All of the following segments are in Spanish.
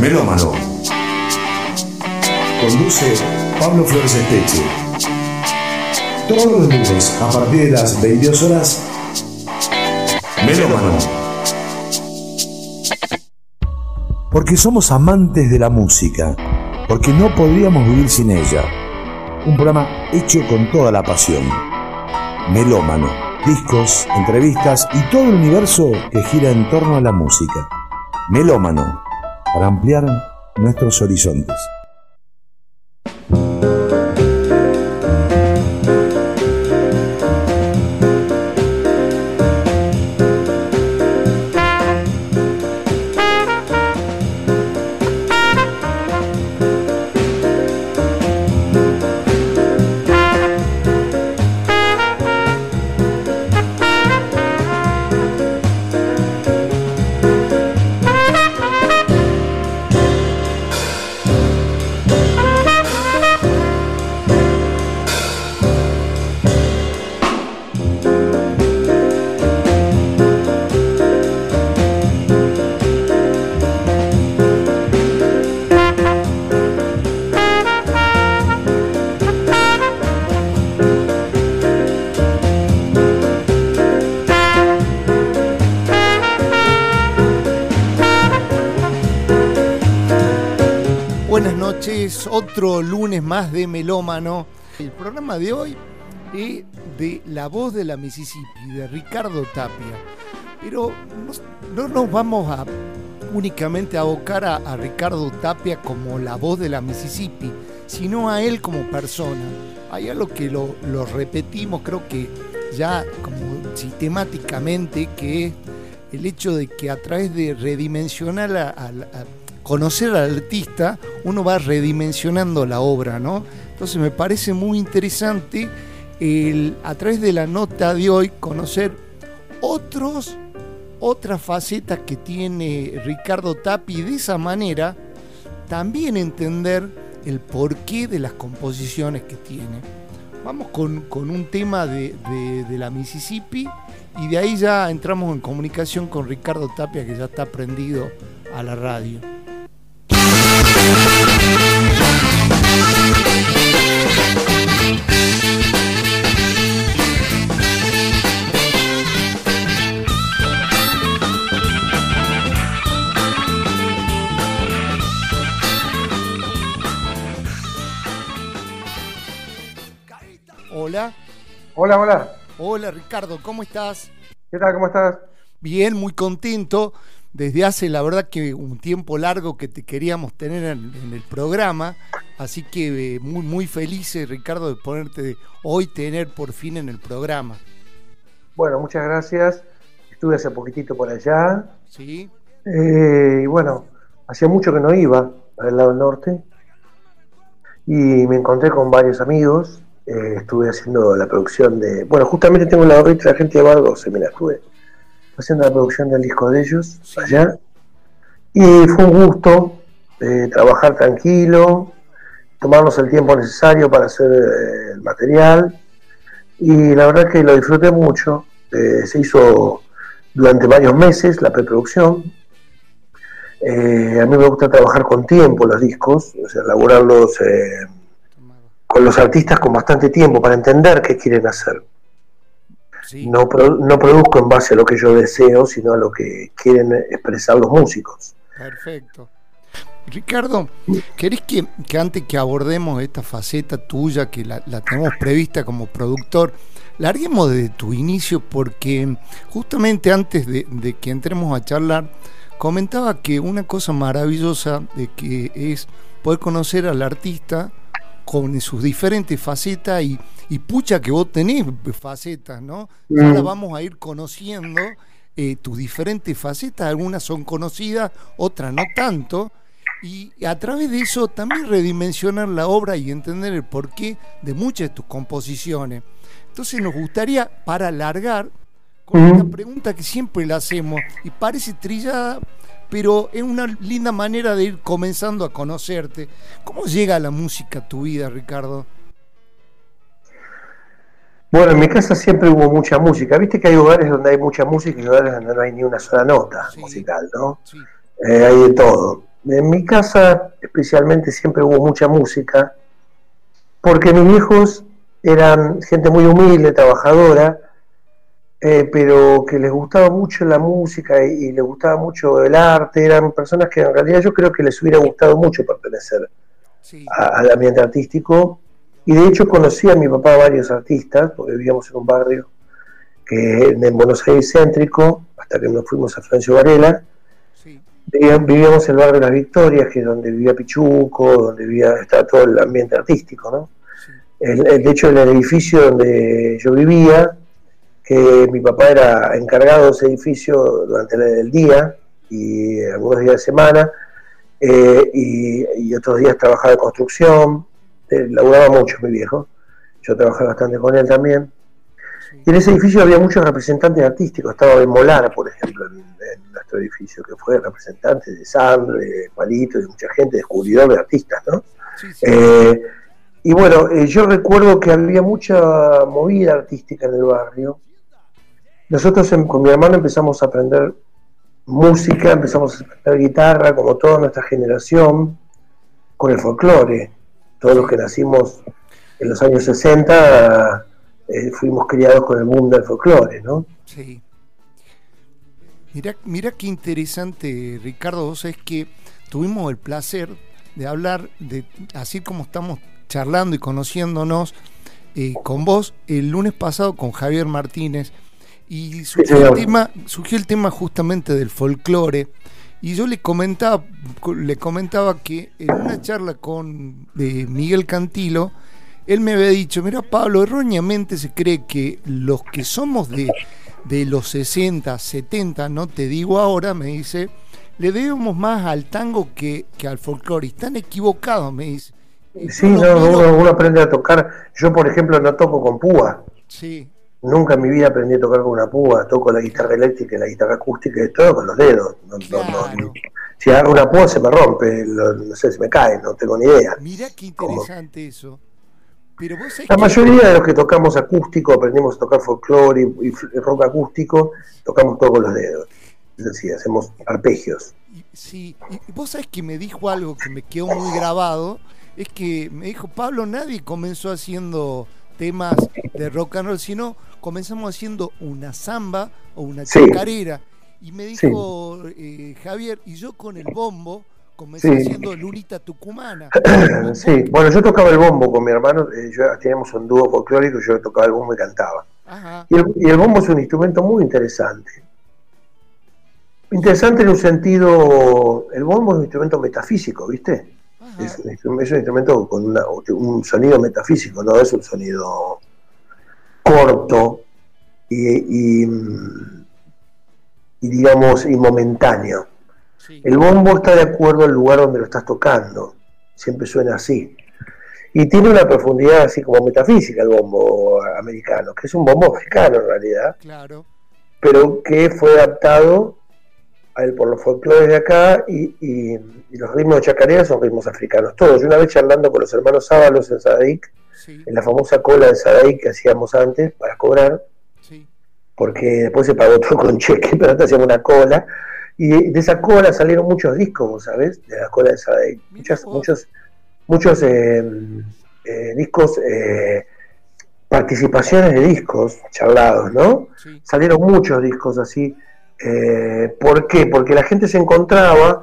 Melómano. Conduce Pablo Flores Esteche. Todos los lunes a partir de las 22 horas. Melómano. Porque somos amantes de la música. Porque no podríamos vivir sin ella. Un programa hecho con toda la pasión. Melómano. Discos, entrevistas y todo el universo que gira en torno a la música. Melómano. Para ampliar nuestros horizontes. Otro lunes más de Melómano. El programa de hoy es de La voz de la Mississippi, de Ricardo Tapia. Pero no, nos vamos a únicamente a abocar a, Ricardo Tapia como la voz de la Mississippi, sino a él como persona. Hay algo que lo, repetimos, creo que ya como sistemáticamente, que es el hecho de que a través de redimensionar a conocer al artista, uno va redimensionando la obra, ¿no? Entonces me parece muy interesante el, a través de la nota de hoy conocer otros, otras facetas que tiene Ricardo Tapi y de esa manera también entender el porqué de las composiciones que tiene. Vamos con, un tema de, de la Mississippi y de ahí ya entramos en comunicación con Ricardo Tapia que ya está prendido a la radio. Hola. Hola, hola. Hola Ricardo, ¿cómo estás? ¿Qué tal? ¿Cómo estás? Bien, muy contento desde hace la verdad que un tiempo largo que te queríamos tener en, el programa, así que eh, muy muy felices Ricardo de ponerte hoy tener por fin en el programa. Bueno, muchas gracias. Estuve hace poquitito por allá. Sí. Eh, y bueno, hacía mucho que no iba al lado norte y me encontré con varios amigos. Eh, estuve haciendo la producción de. Bueno, justamente tengo la de la gente de Bar 12, mira, estuve haciendo la producción del disco de ellos allá. Y fue un gusto eh, trabajar tranquilo, tomarnos el tiempo necesario para hacer eh, el material. Y la verdad que lo disfruté mucho. Se hizo durante varios meses la preproducción. a mí me gusta trabajar con tiempo los discos, o sea, elaborarlos con los artistas con bastante tiempo para entender qué quieren hacer. No, no produzco en base a lo que yo deseo, sino a lo que quieren expresar los músicos. Perfecto. Ricardo, ¿querés que, antes que abordemos esta faceta tuya, que la, tenemos prevista como productor, larguemos desde tu inicio? Porque justamente antes de, de, que entremos a charlar, comentaba que una cosa maravillosa de que es poder conocer al artista con sus diferentes facetas y, y pucha que vos tenés facetas, ¿no? Mm. Ahora vamos a ir conociendo eh, tus diferentes facetas, algunas son conocidas, otras no tanto, y a través de eso también redimensionar la obra y entender el porqué de muchas de tus composiciones. Entonces nos gustaría, para alargar, con una mm. pregunta que siempre la hacemos y parece trillada, pero es una linda manera de ir comenzando a conocerte. ¿Cómo llega la música a tu vida, Ricardo? Bueno, en mi casa siempre hubo mucha música. Viste que hay lugares donde hay mucha música y lugares donde no hay ni una sola nota musical, ¿no? Eh, hay de todo. En mi casa especialmente siempre hubo mucha música, porque mis hijos eran gente muy humilde, trabajadora, eh, pero que les gustaba mucho la música y, les gustaba mucho el arte, eran personas que en realidad yo creo que les hubiera gustado mucho pertenecer al ambiente artístico. Y de hecho conocí a mi papá varios artistas, porque vivíamos en un barrio que en Buenos Aires céntrico, hasta que nos fuimos a Francio Varela. Vivíamos en el barrio de las Victorias, que es donde vivía Pichuco, donde vivía, estaba todo el ambiente artístico, ¿no? El, de hecho, el edificio donde yo vivía, que mi papá era encargado de ese edificio durante el, día y algunos días de semana, eh, y, otros días trabajaba de construcción, eh, laburaba mucho mi viejo, yo trabajaba bastante con él también. Y en ese edificio había muchos representantes artísticos, estaba Ben Molara, por ejemplo, en, nuestro edificio, que fue representante de Sandro, de Palito, de mucha gente, descubridor de artistas, ¿no? Eh, y bueno, yo recuerdo que había mucha movida artística en el barrio, nosotros con mi hermano empezamos a aprender música, empezamos a aprender guitarra, como toda nuestra generación, con el folclore. Todos los que nacimos en los años 60 eh, fuimos criados con el mundo del folclore, ¿no? Sí. Mira, mira qué interesante, Ricardo, vos es que tuvimos el placer de hablar, de así como estamos charlando y conociéndonos eh, con vos el lunes pasado con Javier Martínez, y surgió, el tema, surgió el tema justamente del folclore. Y yo le comentaba, le comentaba que en una charla con Miguel Cantilo, él me había dicho, mira Pablo, erróneamente se cree que los que somos de, de los 60, 70, no te digo ahora, me dice, le debemos más al tango que, que al folclore. Y están equivocados, me dice. Sí, no, uno, aprende a tocar. Yo, por ejemplo, no toco con púa. Sí. Nunca en mi vida aprendí a tocar con una púa, toco la guitarra eléctrica y la guitarra acústica y todo con los dedos. si agarro una púa se me rompe, no sé, se me cae, no tengo ni idea. Mira qué interesante eso. Pero la mayoría de los que tocamos acústico, aprendimos a tocar folclore y, rock acústico, tocamos todo con los dedos. Es decir, hacemos arpegios. Sí, y vos sabés que me dijo algo que me quedó muy grabado, es que me dijo, Pablo, nadie comenzó haciendo temas de rock and roll, sino comenzamos haciendo una samba o una chacarera. Y me dijo eh, Javier, y yo con el bombo comencé haciendo Lunita Tucumana. Sí, bueno, yo tocaba el bombo con mi hermano, eh, yo, teníamos un dúo folclórico, yo tocaba el bombo y cantaba. Y, el, bombo es un instrumento muy interesante. Interesante en un sentido, el bombo es un instrumento metafísico, ¿viste? Es un, instrumento con un sonido metafísico, no es un sonido corto y, digamos, y momentáneo. El bombo está de acuerdo al lugar donde lo estás tocando, siempre suena así. Y tiene una profundidad así como metafísica el bombo americano, que es un bombo africano en realidad, claro. pero que fue adaptado a él por los folclores de acá y, los ritmos de chacarera son ritmos africanos, todos. Yo una vez charlando con los hermanos Sábalos en En la famosa cola de Sadai que hacíamos antes para cobrar, porque después se pagó todo con cheque, pero antes hacíamos una cola, y de esa cola salieron muchos discos, ¿sabes? De la cola de Sadai, muchos, muchos, muchos eh, eh, discos, eh, participaciones de discos charlados, ¿no? Salieron muchos discos así. ¿Por qué? Porque la gente se encontraba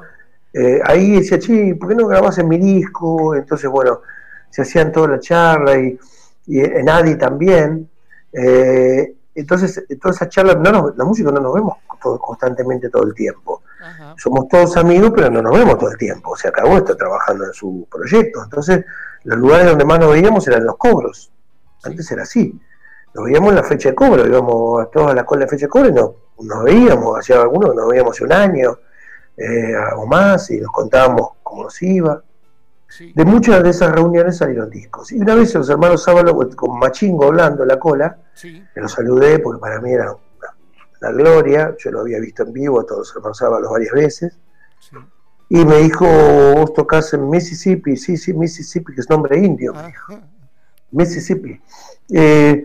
ahí y decía, che, ¿por qué no grabas en mi disco? Entonces, bueno, se hacían toda la charla y, en Adi también. Eh, entonces, toda esa charla, no la música no nos vemos constantemente todo el tiempo. Somos todos amigos, pero no nos vemos todo el tiempo. O sea, cada uno está trabajando en su proyecto. Entonces, los lugares donde más nos veíamos eran los cobros. Antes era así. Nos veíamos en la fecha de cobro, íbamos a todas las colas de fecha de cobro y no, nos veíamos, hacía algunos nos veíamos hace un año eh, o más y nos contábamos cómo nos iba. De muchas de esas reuniones salieron discos. Y una vez los hermanos Sábalo, con Machingo hablando la cola, me lo saludé porque para mí era una, gloria. Yo lo había visto en vivo a todos los hermanos Sábalos varias veces. Y me dijo, vos tocás en Mississippi, sí, sí, Mississippi, que es nombre indio. Mississippi. Eh,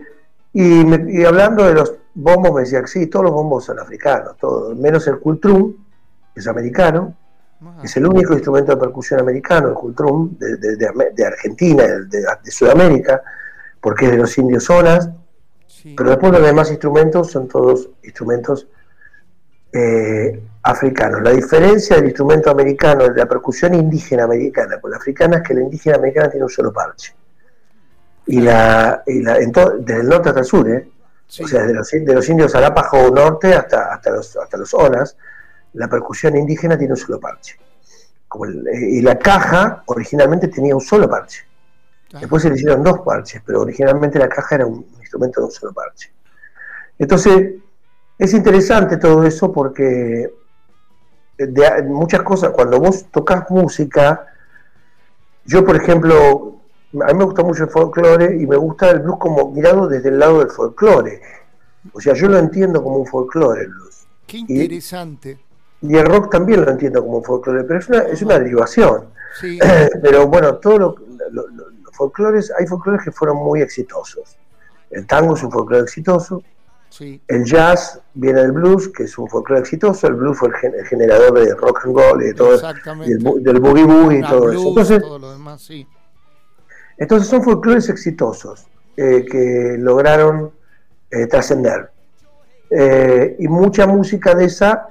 y, hablando de los bombos, me decía, sí, todos los bombos son africanos, todos, menos el Cultrum, que es americano, Es el único instrumento de percusión americano, el cultrum, de, Argentina, de, Sudamérica, porque es de los indios zonas. Pero después los demás instrumentos son todos instrumentos eh, africanos. La diferencia del instrumento americano, de la percusión indígena americana con la africana, es que la indígena americana tiene un solo parche. Y la, y la desde el norte hasta el sur, ¿eh? o sea, de los, de los indios Arapaho norte hasta, hasta, los, hasta los Onas, la percusión indígena tiene un solo parche. Eh, y la caja originalmente tenía un solo parche. Después se le hicieron dos parches, pero originalmente la caja era un instrumento de un solo parche. Entonces, es interesante todo eso porque de, muchas cosas, cuando vos tocas música, yo por ejemplo, a mí me gusta mucho el folclore y me gusta el blues como mirado desde el lado del folclore. O sea, yo lo entiendo como un folclore el blues. Qué interesante. Y, el rock también lo entiendo como un folclore, pero es una, es una derivación. pero bueno, todos los folclores, hay folclores que fueron muy exitosos. El tango es un folclore exitoso, el jazz viene del blues, que es un folclore exitoso. El blues fue el, generador de rock and roll y de todo, del boogie boogie y todo eso. Entonces, entonces son folclores exitosos eh, que lograron eh, trascender. Eh, y mucha música de esa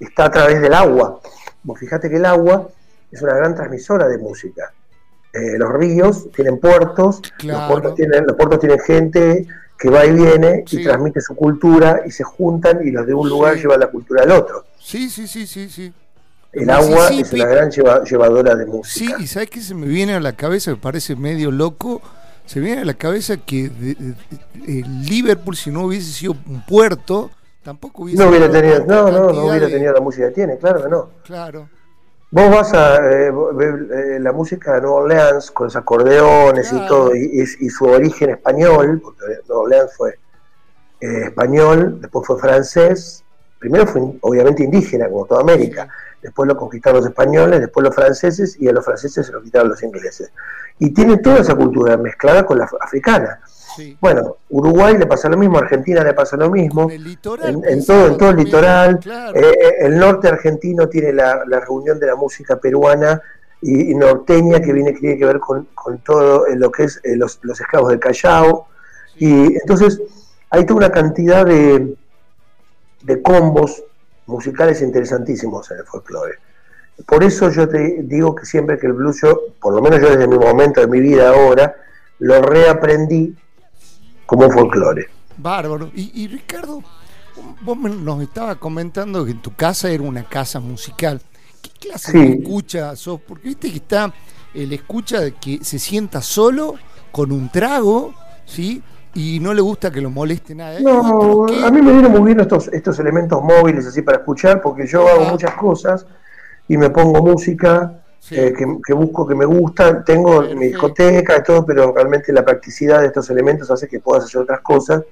está a través del agua. fíjate que el agua es una gran transmisora de música. los ríos tienen puertos, los, puertos tienen, los puertos tienen gente, que va y viene y transmite su cultura y se juntan y los de un lugar llevan la cultura al otro. Sí, sí, sí, sí, sí. El agua es una gran llevadora de música. Sí, y ¿sabes qué se me viene a la cabeza? Me parece medio loco. Se me viene a la cabeza que Liverpool, si no hubiese sido un puerto, tampoco hubiese. No hubiera tenido, no, no, no hubiera tenido la música que tiene, claro que no. Claro. Vos vas a ver eh, eh, la música de Nueva Orleans con los acordeones y todo, y, su origen español, porque Nueva Orleans fue eh, español, después fue francés, primero fue obviamente indígena, como toda América, después lo conquistaron los españoles, después los franceses, y a los franceses se lo quitaron los ingleses. Y tiene toda esa cultura mezclada con la africana. Bueno, Uruguay le pasa lo mismo, Argentina le pasa lo mismo, en, todo, en todo el litoral. Eh, eh, el norte argentino tiene la, reunión de la música peruana y, norteña que viene tiene que ver con, todo lo que es eh, los, esclavos del Callao. Y entonces hay toda una cantidad de, de combos musicales interesantísimos en el folclore. Por eso yo te digo que siempre que el blues, yo, por lo menos yo desde mi momento de mi vida ahora, lo reaprendí como folclore. Bárbaro. Y, Ricardo, vos nos estabas comentando que en tu casa era una casa musical. ¿Qué clase de escucha sos? Porque viste que está el escucha de que se sienta solo con un trago, ¿sí? Y no le gusta que lo moleste nada. No, a mí me vienen muy bien estos, estos elementos móviles así para escuchar, porque yo hago muchas cosas y me pongo música eh, que, busco, que me gusta, tengo mi discoteca y todo, pero realmente la practicidad de estos elementos hace que puedas hacer otras cosas.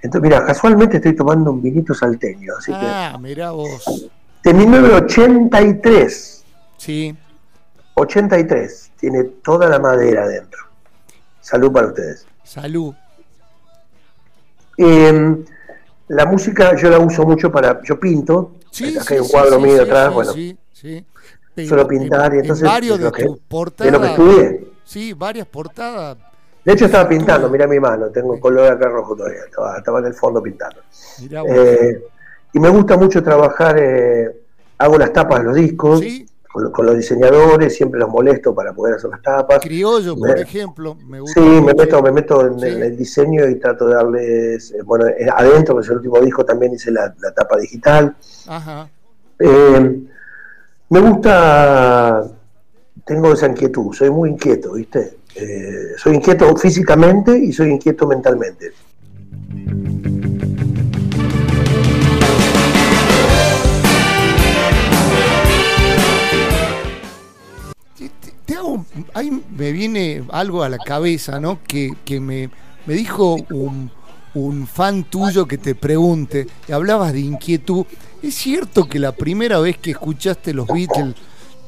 Entonces, mira, casualmente estoy tomando un vinito salteño, así ah, mira vos. De 1983. Sí. 83. Tiene toda la madera adentro. Salud para ustedes. Salud. Em, la música yo la uso mucho para. Yo pinto. Sí, Acá hay un cuadro mío atrás. bueno. Solo pintar y entonces varios de, que, portadas, de lo que estudié. Sí, varias portadas. De hecho estaba pintando, mira mi mano, tengo el color acá rojo todavía, estaba, en el fondo pintando. Eh, y me gusta mucho trabajar, eh, hago las tapas de los discos. Con, los diseñadores, siempre los molesto para poder hacer las tapas. Criollo, por ejemplo, me gusta. Sí, me meto, me meto en, el diseño y trato de darles, eh, bueno, adentro, que es el último disco, también hice la, tapa digital. Ajá. Me gusta, tengo esa inquietud, soy muy inquieto, ¿viste? Eh, soy inquieto físicamente y soy inquieto mentalmente. Te, hago, ahí me viene algo a la cabeza, ¿no? Que, me, me dijo un, un fan tuyo que te pregunte, hablabas de inquietud, ¿es cierto que la primera vez que escuchaste los Beatles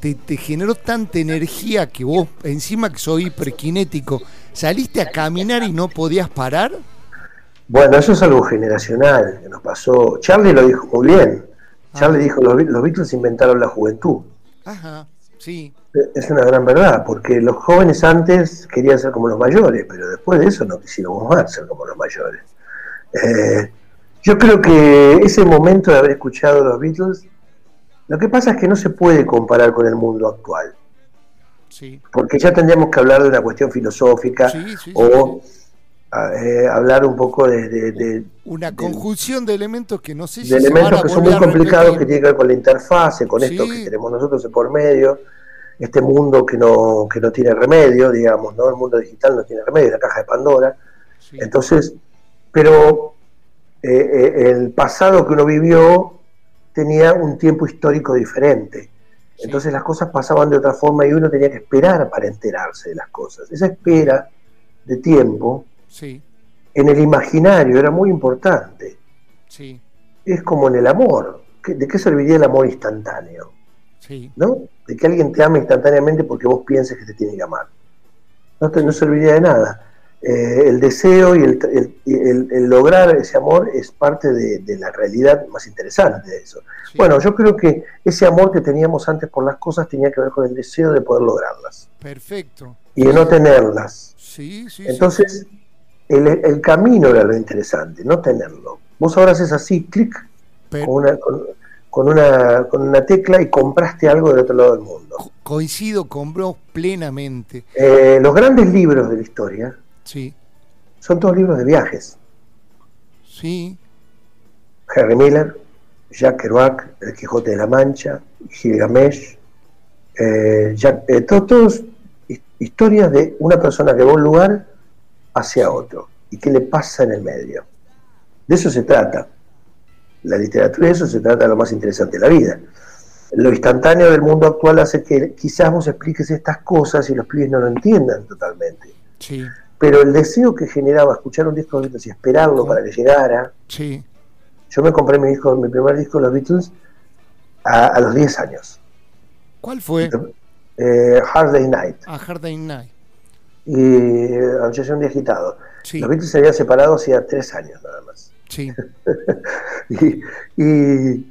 te, generó tanta energía que vos, encima que soy hiperkinético, saliste a caminar y no podías parar? Bueno, eso es algo generacional que nos pasó. Charlie lo dijo muy bien. Charlie ah. dijo, los, los Beatles inventaron la juventud. Ajá, sí. Es una gran verdad, porque los jóvenes antes querían ser como los mayores, pero después de eso no quisieron más ser como los mayores. Eh, yo creo que ese momento de haber escuchado los Beatles, lo que pasa es que no se puede comparar con el mundo actual. Sí. Porque ya tendríamos que hablar de una cuestión filosófica o eh, hablar un poco de, una conjunción de elementos que no sé si de elementos que son muy complicados que tienen que ver con la interfase, con esto que tenemos nosotros por medio, este mundo que no que no tiene remedio, digamos, no el mundo digital no tiene remedio, la caja de Pandora. Entonces, pero eh, eh, el pasado que uno vivió tenía un tiempo histórico diferente. Entonces las cosas pasaban de otra forma y uno tenía que esperar para enterarse de las cosas. Esa espera de tiempo en el imaginario era muy importante. Es como en el amor. ¿De qué serviría el amor instantáneo? ¿No? De que alguien te ame instantáneamente porque vos pienses que te tiene que amar. No, te, no serviría de nada. Eh, el deseo y el, lograr ese amor es parte de, la realidad más interesante de eso. Bueno, yo creo que ese amor que teníamos antes por las cosas tenía que ver con el deseo de poder lograrlas. Perfecto. Y de no tenerlas. Sí, sí. Entonces, el, camino era lo interesante, no tenerlo. Vos ahora haces así, clic, con una, con, una, con una tecla y compraste algo del otro lado del mundo. Coincido con vos plenamente. Eh, los grandes libros de la historia Sí. Son todos libros de viajes. Sí. Harry Miller, Jack Kerouac, El Quijote de la Mancha, Gilgamesh, eh, eh todos historias de una persona que va a un lugar hacia otro y qué le pasa en el medio. De eso se trata. La literatura de eso se trata de lo más interesante de la vida. Lo instantáneo del mundo actual hace que quizás vos expliques estas cosas y los pibes no lo entiendan totalmente. Sí pero el deseo que generaba escuchar un disco de Beatles y esperarlo para que llegara. Sí. Yo me compré mi, disco, mi primer disco de los Beatles a, los 10 años. ¿Cuál fue? Eh, Hard Day Night. Ah, Hard Day Night. Y eh, Anoche un día agitado. Los Beatles se habían separado hacía 3 años nada más. Sí. y,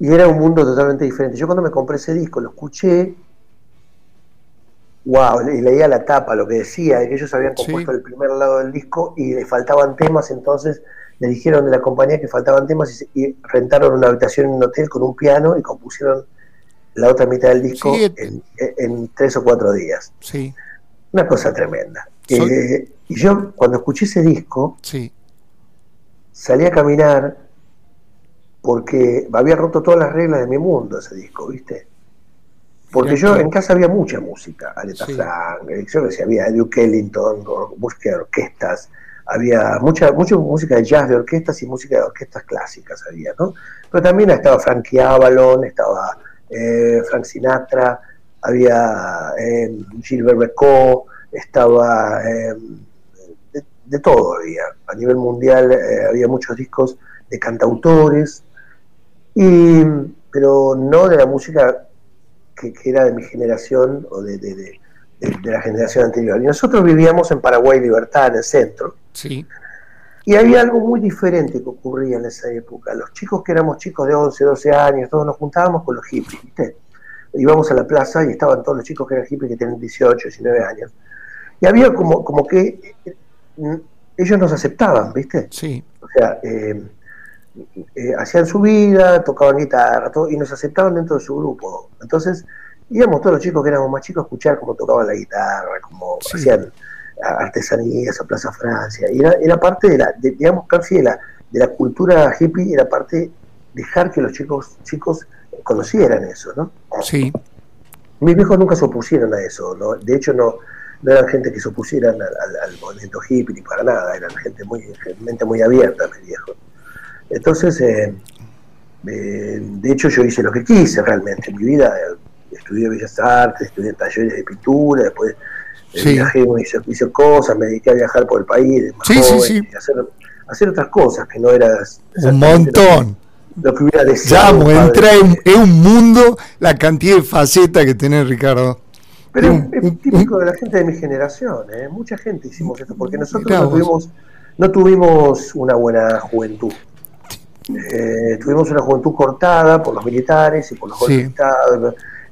y era un mundo totalmente diferente. Yo cuando me compré ese disco lo escuché wow, y leía la tapa, lo que decía, de que ellos habían compuesto el primer lado del disco y le faltaban temas, entonces le dijeron de la compañía que faltaban temas y, rentaron una habitación en un hotel con un piano y compusieron la otra mitad del disco en, tres o cuatro días. Sí. Una cosa tremenda. Eh, y yo cuando escuché ese disco, sí. salí a caminar porque había roto todas las reglas de mi mundo ese disco, ¿viste? Porque yo en casa había mucha música, Aretha Frank, eh, yo decía, había Duke Ellington, música de orquestas, había mucha, mucha música de jazz de orquestas y música de orquestas clásicas había, ¿no? Pero también estaba Frankie Avalon, estaba eh, Frank Sinatra, había eh, Gilbert Becot, estaba de, todo había. A nivel mundial había muchos discos de cantautores, y, pero no de la música que, era de mi generación o de, de, la generación anterior. Y nosotros vivíamos en Paraguay Libertad, en el centro. Sí. Y había algo muy diferente que ocurría en esa época. Los chicos que éramos chicos de 11, 12 años, todos nos juntábamos con los hippies, ¿viste? Íbamos a la plaza y estaban todos los chicos que eran hippies que tenían 18, 19 años. Y había como, como que eh, ellos nos aceptaban, ¿viste? Sí. O sea, eh, eh, hacían su vida, tocaban guitarra, todo, y nos aceptaban dentro de su grupo. Entonces, íbamos todos los chicos que éramos más chicos a escuchar cómo tocaban la guitarra, cómo hacían artesanías a Plaza Francia. Y era, parte de la, digamos, casi de la, de la cultura hippie, era parte dejar que los chicos, chicos conocieran eso, ¿no? Sí. Mis viejos nunca se opusieron a eso, ¿no? De hecho, no, no eran gente que se opusieran al, movimiento hippie ni para nada, eran gente muy, mente muy abierta, mis viejos. Entonces, eh, eh, de hecho yo hice lo que quise realmente en mi vida. Estudié Bellas Artes, estudié talleres de pintura, después eh, viajé, hice, cosas, me dediqué a viajar por el país, sí, sí, hacer, hacer, otras cosas que no era... Un montón. Lo que, hubiera deseado. Ya, entra en, un mundo la cantidad de facetas que tiene Ricardo. Pero es, típico de la gente de mi generación, mucha gente hicimos esto, porque nosotros no tuvimos, no tuvimos una buena juventud. Eh, tuvimos una juventud cortada por los militares y por los golpes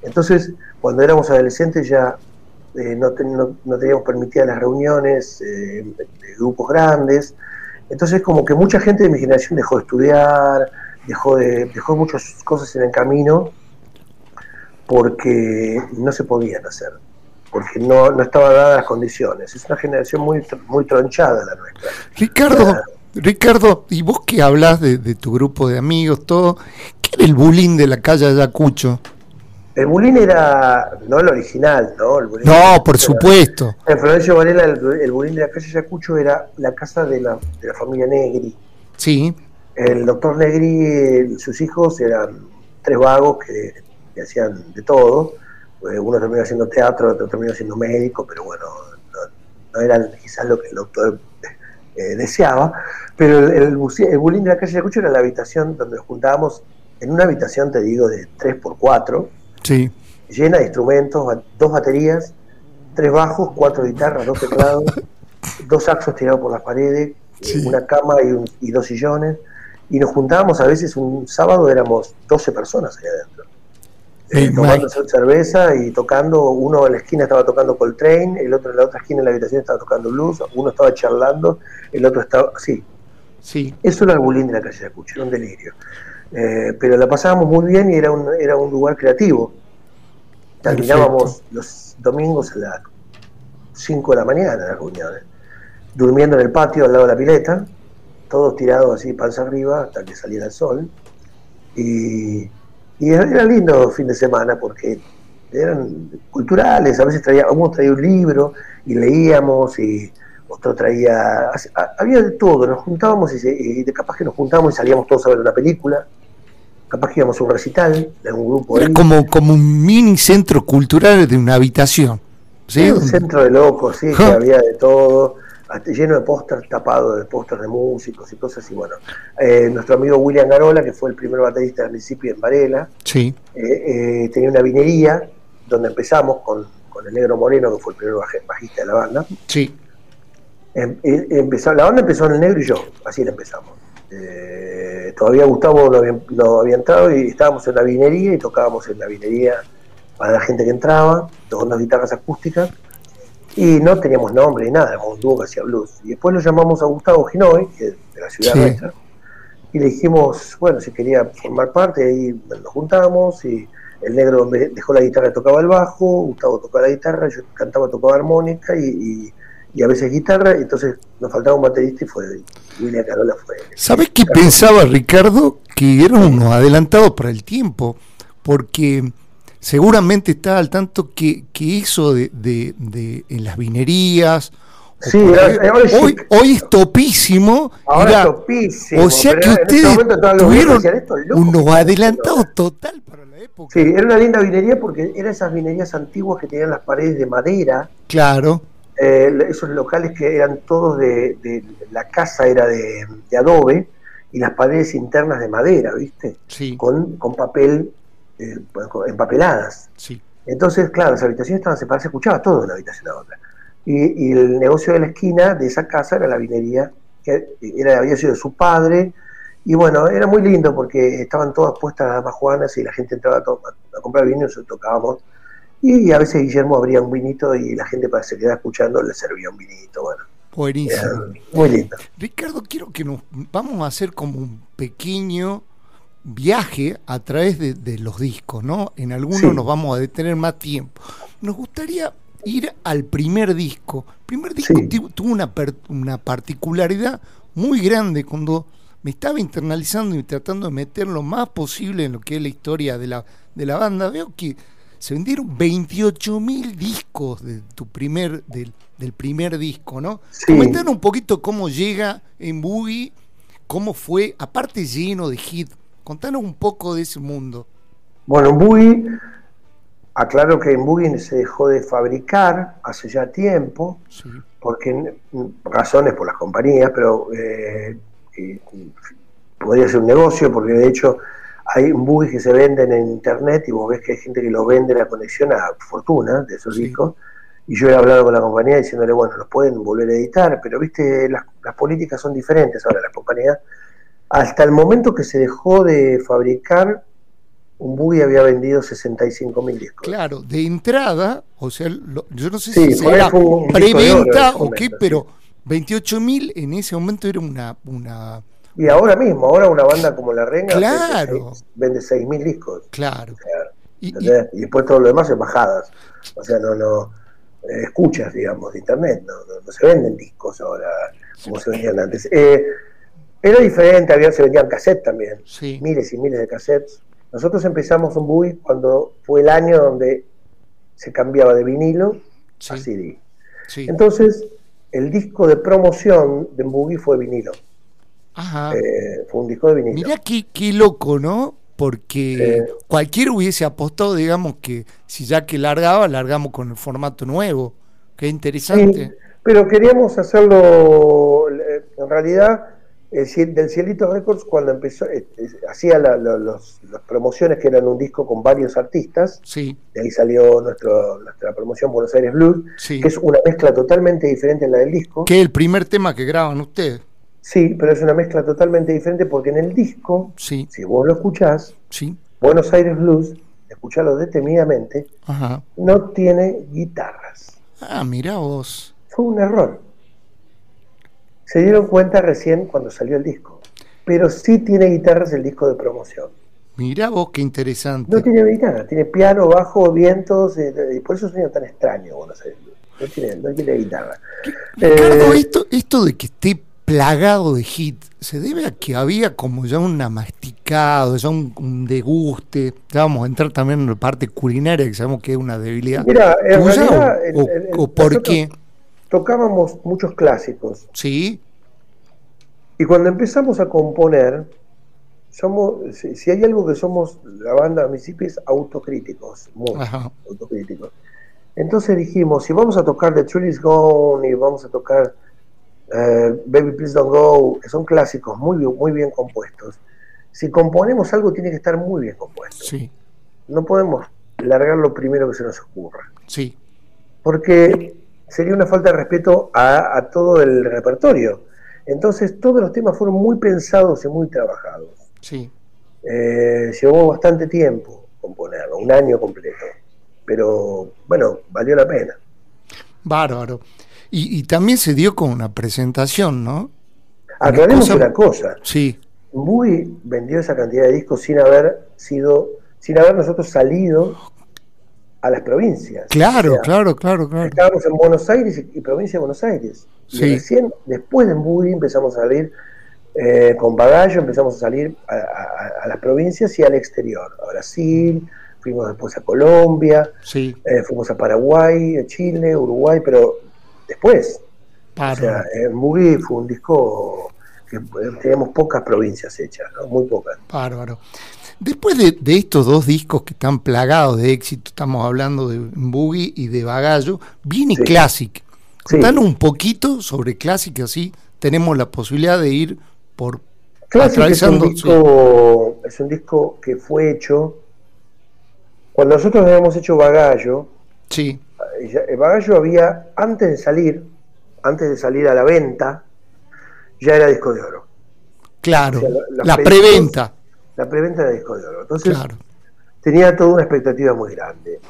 Entonces, cuando éramos adolescentes ya eh, no, no, teníamos permitidas las reuniones eh, de grupos grandes. Entonces, como que mucha gente de mi generación dejó de estudiar, dejó, de, dejó muchas cosas en el camino porque no se podían hacer, porque no, no estaban dadas las condiciones. Es una generación muy, muy tronchada la nuestra. Ricardo, Ricardo, y vos que hablas de, de, tu grupo de amigos, todo, ¿qué era el bullying de la calle Ayacucho? El bullying era, no el original, ¿no? no, por supuesto. En Florencio Varela, el, el bullying de la calle Ayacucho era la casa de la, de la familia Negri. Sí. El doctor Negri, sus hijos eran tres vagos que que hacían de todo. Eh, uno terminó haciendo teatro, otro terminó siendo médico, pero bueno, no, era quizás lo que el doctor eh, deseaba. Pero el, el, bullying de la calle de Ayacucho era la habitación donde nos juntábamos, en una habitación, te digo, de 3x4, sí. llena de instrumentos, dos baterías, tres bajos, cuatro guitarras, dos teclados, dos saxos tirados por las paredes, una cama y, y dos sillones. Y nos juntábamos a veces un sábado, éramos 12 personas ahí adentro eh, tomando cerveza y tocando, uno en la esquina estaba tocando Coltrane, el otro en la otra esquina en la habitación estaba tocando blues, uno estaba charlando, el otro estaba, sí. Sí. Eso era el bullying de la calle de Acucho, era un delirio. Eh, pero la pasábamos muy bien y era un, era un lugar creativo. Terminábamos los domingos a las 5 de la mañana las reuniones, durmiendo en el patio al lado de la pileta, todos tirados así panza arriba hasta que saliera el sol. Y y era lindo fin de semana porque eran culturales, a veces traía, uno traía un libro y leíamos y otro traía, había de todo, nos juntábamos y, de capaz que nos juntábamos y salíamos todos a ver una película, capaz que íbamos a un recital de un grupo. Era como, como un mini centro cultural de una habitación. ¿sí? un centro de locos, sí, que había de todo lleno de pósters tapados de pósters de músicos y cosas así. Bueno, eh, nuestro amigo William Garola, que fue el primer baterista del municipio en Varela, sí. Eh, eh, tenía una vinería donde empezamos con, el Negro Moreno, que fue el primer bajista de la banda. Sí. Em, empezó, la banda empezó en el Negro y yo, así la empezamos. todavía Gustavo no había, no había, entrado y estábamos en la vinería y tocábamos en la vinería para la gente que entraba, tocando guitarras acústicas y no teníamos nombre ni nada, éramos un dúo que hacía blues. Y después lo llamamos a Gustavo Ginoy, que es de la ciudad nuestra, y le dijimos, bueno, si quería formar parte, ahí nos juntamos y el negro dejó la guitarra y tocaba el bajo, Gustavo tocaba la guitarra, yo cantaba, tocaba armónica y, y, a veces guitarra, entonces nos faltaba un baterista y fue William Carola fue. ¿Sabes qué pensaba Ricardo? Que eran unos adelantados para el tiempo, porque seguramente está al tanto que, que eso de, de, en las vinerías. Sí, hoy, hoy, es topísimo. Ahora es topísimo. O sea que este ustedes tuvieron unos adelantados total para la época. Sí, era una linda vinería porque eran esas vinerías antiguas que tenían las paredes de madera. Claro. Eh, esos locales que eran todos de, de la casa era de, de, adobe y las paredes internas de madera, ¿viste? Sí. Con, con papel eh, empapeladas. Sí. Entonces, claro, las habitaciones estaban separadas, se escuchaba todo de una habitación a otra. Y, el negocio de la esquina de esa casa era la vinería, que era, había sido de su padre, y bueno, era muy lindo porque estaban todas puestas las majuanas y la gente entraba a, comprar vino y nosotros tocábamos. Y a veces Guillermo abría un vinito y la gente para que se quedara escuchando le servía un vinito, bueno. Buenísimo. muy lindo. Ricardo, quiero que nos vamos a hacer como un pequeño viaje a través de, los discos, ¿no? En algunos nos vamos a detener más tiempo. Nos gustaría ir al primer disco. El primer disco tuvo una, una particularidad muy grande cuando me estaba internalizando y tratando de meter lo más posible en lo que es la historia de la, de la banda. Veo que se vendieron 28 mil discos de tu primer, del, del primer disco, ¿no? Sí. un poquito cómo llega en Boogie, cómo fue, aparte lleno de hit, Contanos un poco de ese mundo. Bueno, en Boogie, aclaro que en Boogie se dejó de fabricar hace ya tiempo, porque razones por las compañías, pero eh, podría ser un negocio, porque de hecho hay Boogie que se venden en internet y vos ves que hay gente que lo vende la conexión a fortuna de esos discos. Y yo he hablado con la compañía diciéndole, bueno, los pueden volver a editar, pero viste, las, las políticas son diferentes ahora, las compañías hasta el momento que se dejó de fabricar, un buggy había vendido 65 mil discos. Claro, de entrada, o sea, yo no sé si era preventa o qué, pero 28 mil en ese momento era una, una... Y ahora mismo, ahora una banda como La Renga claro. vende 6 mil discos. Claro. y, después todo lo demás es bajadas. O sea, no, no eh, escuchas, digamos, de internet. No, no, se venden discos ahora como se vendían antes. Eh, era diferente, había, se vendían cassettes también. Miles y miles de cassettes. Nosotros empezamos un buggy cuando fue el año donde se cambiaba de vinilo a CD. Entonces, el disco de promoción de Boogie fue vinilo. Ajá. Eh, fue un disco de vinilo. Mirá qué, qué loco, ¿no? Porque cualquiera hubiese apostado, digamos, que si ya que largaba, largamos con el formato nuevo. Qué interesante. pero queríamos hacerlo, eh, en realidad, del Cielito Records cuando empezó, eh, hacía las promociones que eran un disco con varios artistas, sí. de ahí salió nuestro, nuestra promoción Buenos Aires Blues, que es una mezcla totalmente diferente en la del disco. Que es el primer tema que graban ustedes. Sí, pero es una mezcla totalmente diferente porque en el disco, sí. si vos lo escuchás, sí. Buenos Aires Blues, escucharlo detenidamente, no tiene guitarras. Ah, mira vos. Fue un error se dieron cuenta recién cuando salió el disco. Pero sí tiene guitarras el disco de promoción. Mira vos qué interesante. No tiene guitarra, tiene piano, bajo, vientos, eh, y por eso suena tan extraño No tiene, no tiene guitarra. Ricardo, eh, esto, esto de que esté plagado de hit, ¿se debe a que había como ya una masticado, ya un, deguste? Ya vamos a entrar también en la parte culinaria, que sabemos que es una debilidad. Mira, en realidad, o, por qué? Tocábamos muchos clásicos. Sí. Y cuando empezamos a componer, somos, si, hay algo que somos, la banda Mississippi es autocríticos, muy autocríticos. Entonces dijimos, si vamos a tocar The Truly Is Gone y vamos a tocar eh, Baby Please Don't Go, que son clásicos muy, muy bien compuestos, si componemos algo tiene que estar muy bien compuesto. Sí. No podemos largar lo primero que se nos ocurra. Sí. Porque sería una falta de respeto a, todo el repertorio. Entonces todos los temas fueron muy pensados y muy trabajados. Sí. Eh, llevó bastante tiempo componerlo, un año completo. Pero bueno, valió la pena. Bárbaro. Y, también se dio con una presentación, ¿no? Aclaremos una cosa. Sí. Muy vendió esa cantidad de discos sin haber sido, sin haber nosotros salido a las provincias. Claro, claro, claro, claro. Estábamos en Buenos Aires y, provincia de Buenos Aires. Y recién, después de Buggy, empezamos a salir eh, con Bagallo, empezamos a salir a, las provincias y al exterior, a Brasil, fuimos después a Colombia, sí. Eh, fuimos a Paraguay, a Chile, Uruguay, pero después. O sea, Buggy fue un disco que teníamos pocas provincias hechas, muy pocas. Bárbaro. Después de, estos dos discos que están plagados de éxito, estamos hablando de Boogie y de Bagallo, viene Classic. Contanos un poquito sobre Classic, así tenemos la posibilidad de ir por Classic. Es un, disco, es un disco que fue hecho cuando nosotros habíamos hecho Bagallo. Sí. Eh, Bagallo había, antes de salir, antes de salir a la venta, ya era disco de oro. Claro, la preventa la preventa de disco de oro. Entonces, tenía toda una expectativa muy grande.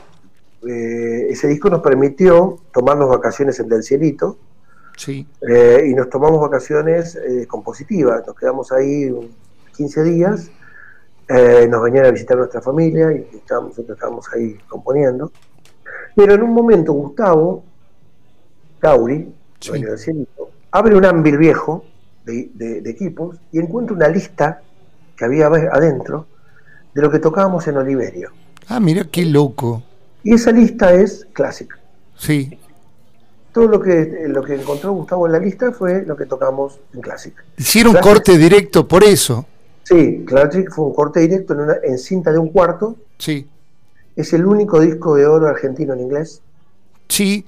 Eh, ese disco nos permitió tomarnos vacaciones en Del Cielito. Sí. Eh, y nos tomamos vacaciones eh, compositivas. Nos quedamos ahí 15 días. nos venían a visitar nuestra familia y estábamos, nosotros estábamos ahí componiendo. Pero en un momento, Gustavo Tauri, del Cielito, abre un ámbir viejo de, de equipos y encuentra una lista que había adentro de lo que tocábamos en Oliverio. Ah, mira qué loco. Y esa lista es clásica. Sí. Todo lo que, lo que encontró Gustavo en la lista fue lo que tocamos en Clásica. Hicieron corte directo por eso. Sí, Classic fue un corte directo en, una, en cinta de un cuarto. Sí. Es el único disco de oro argentino en inglés. Sí,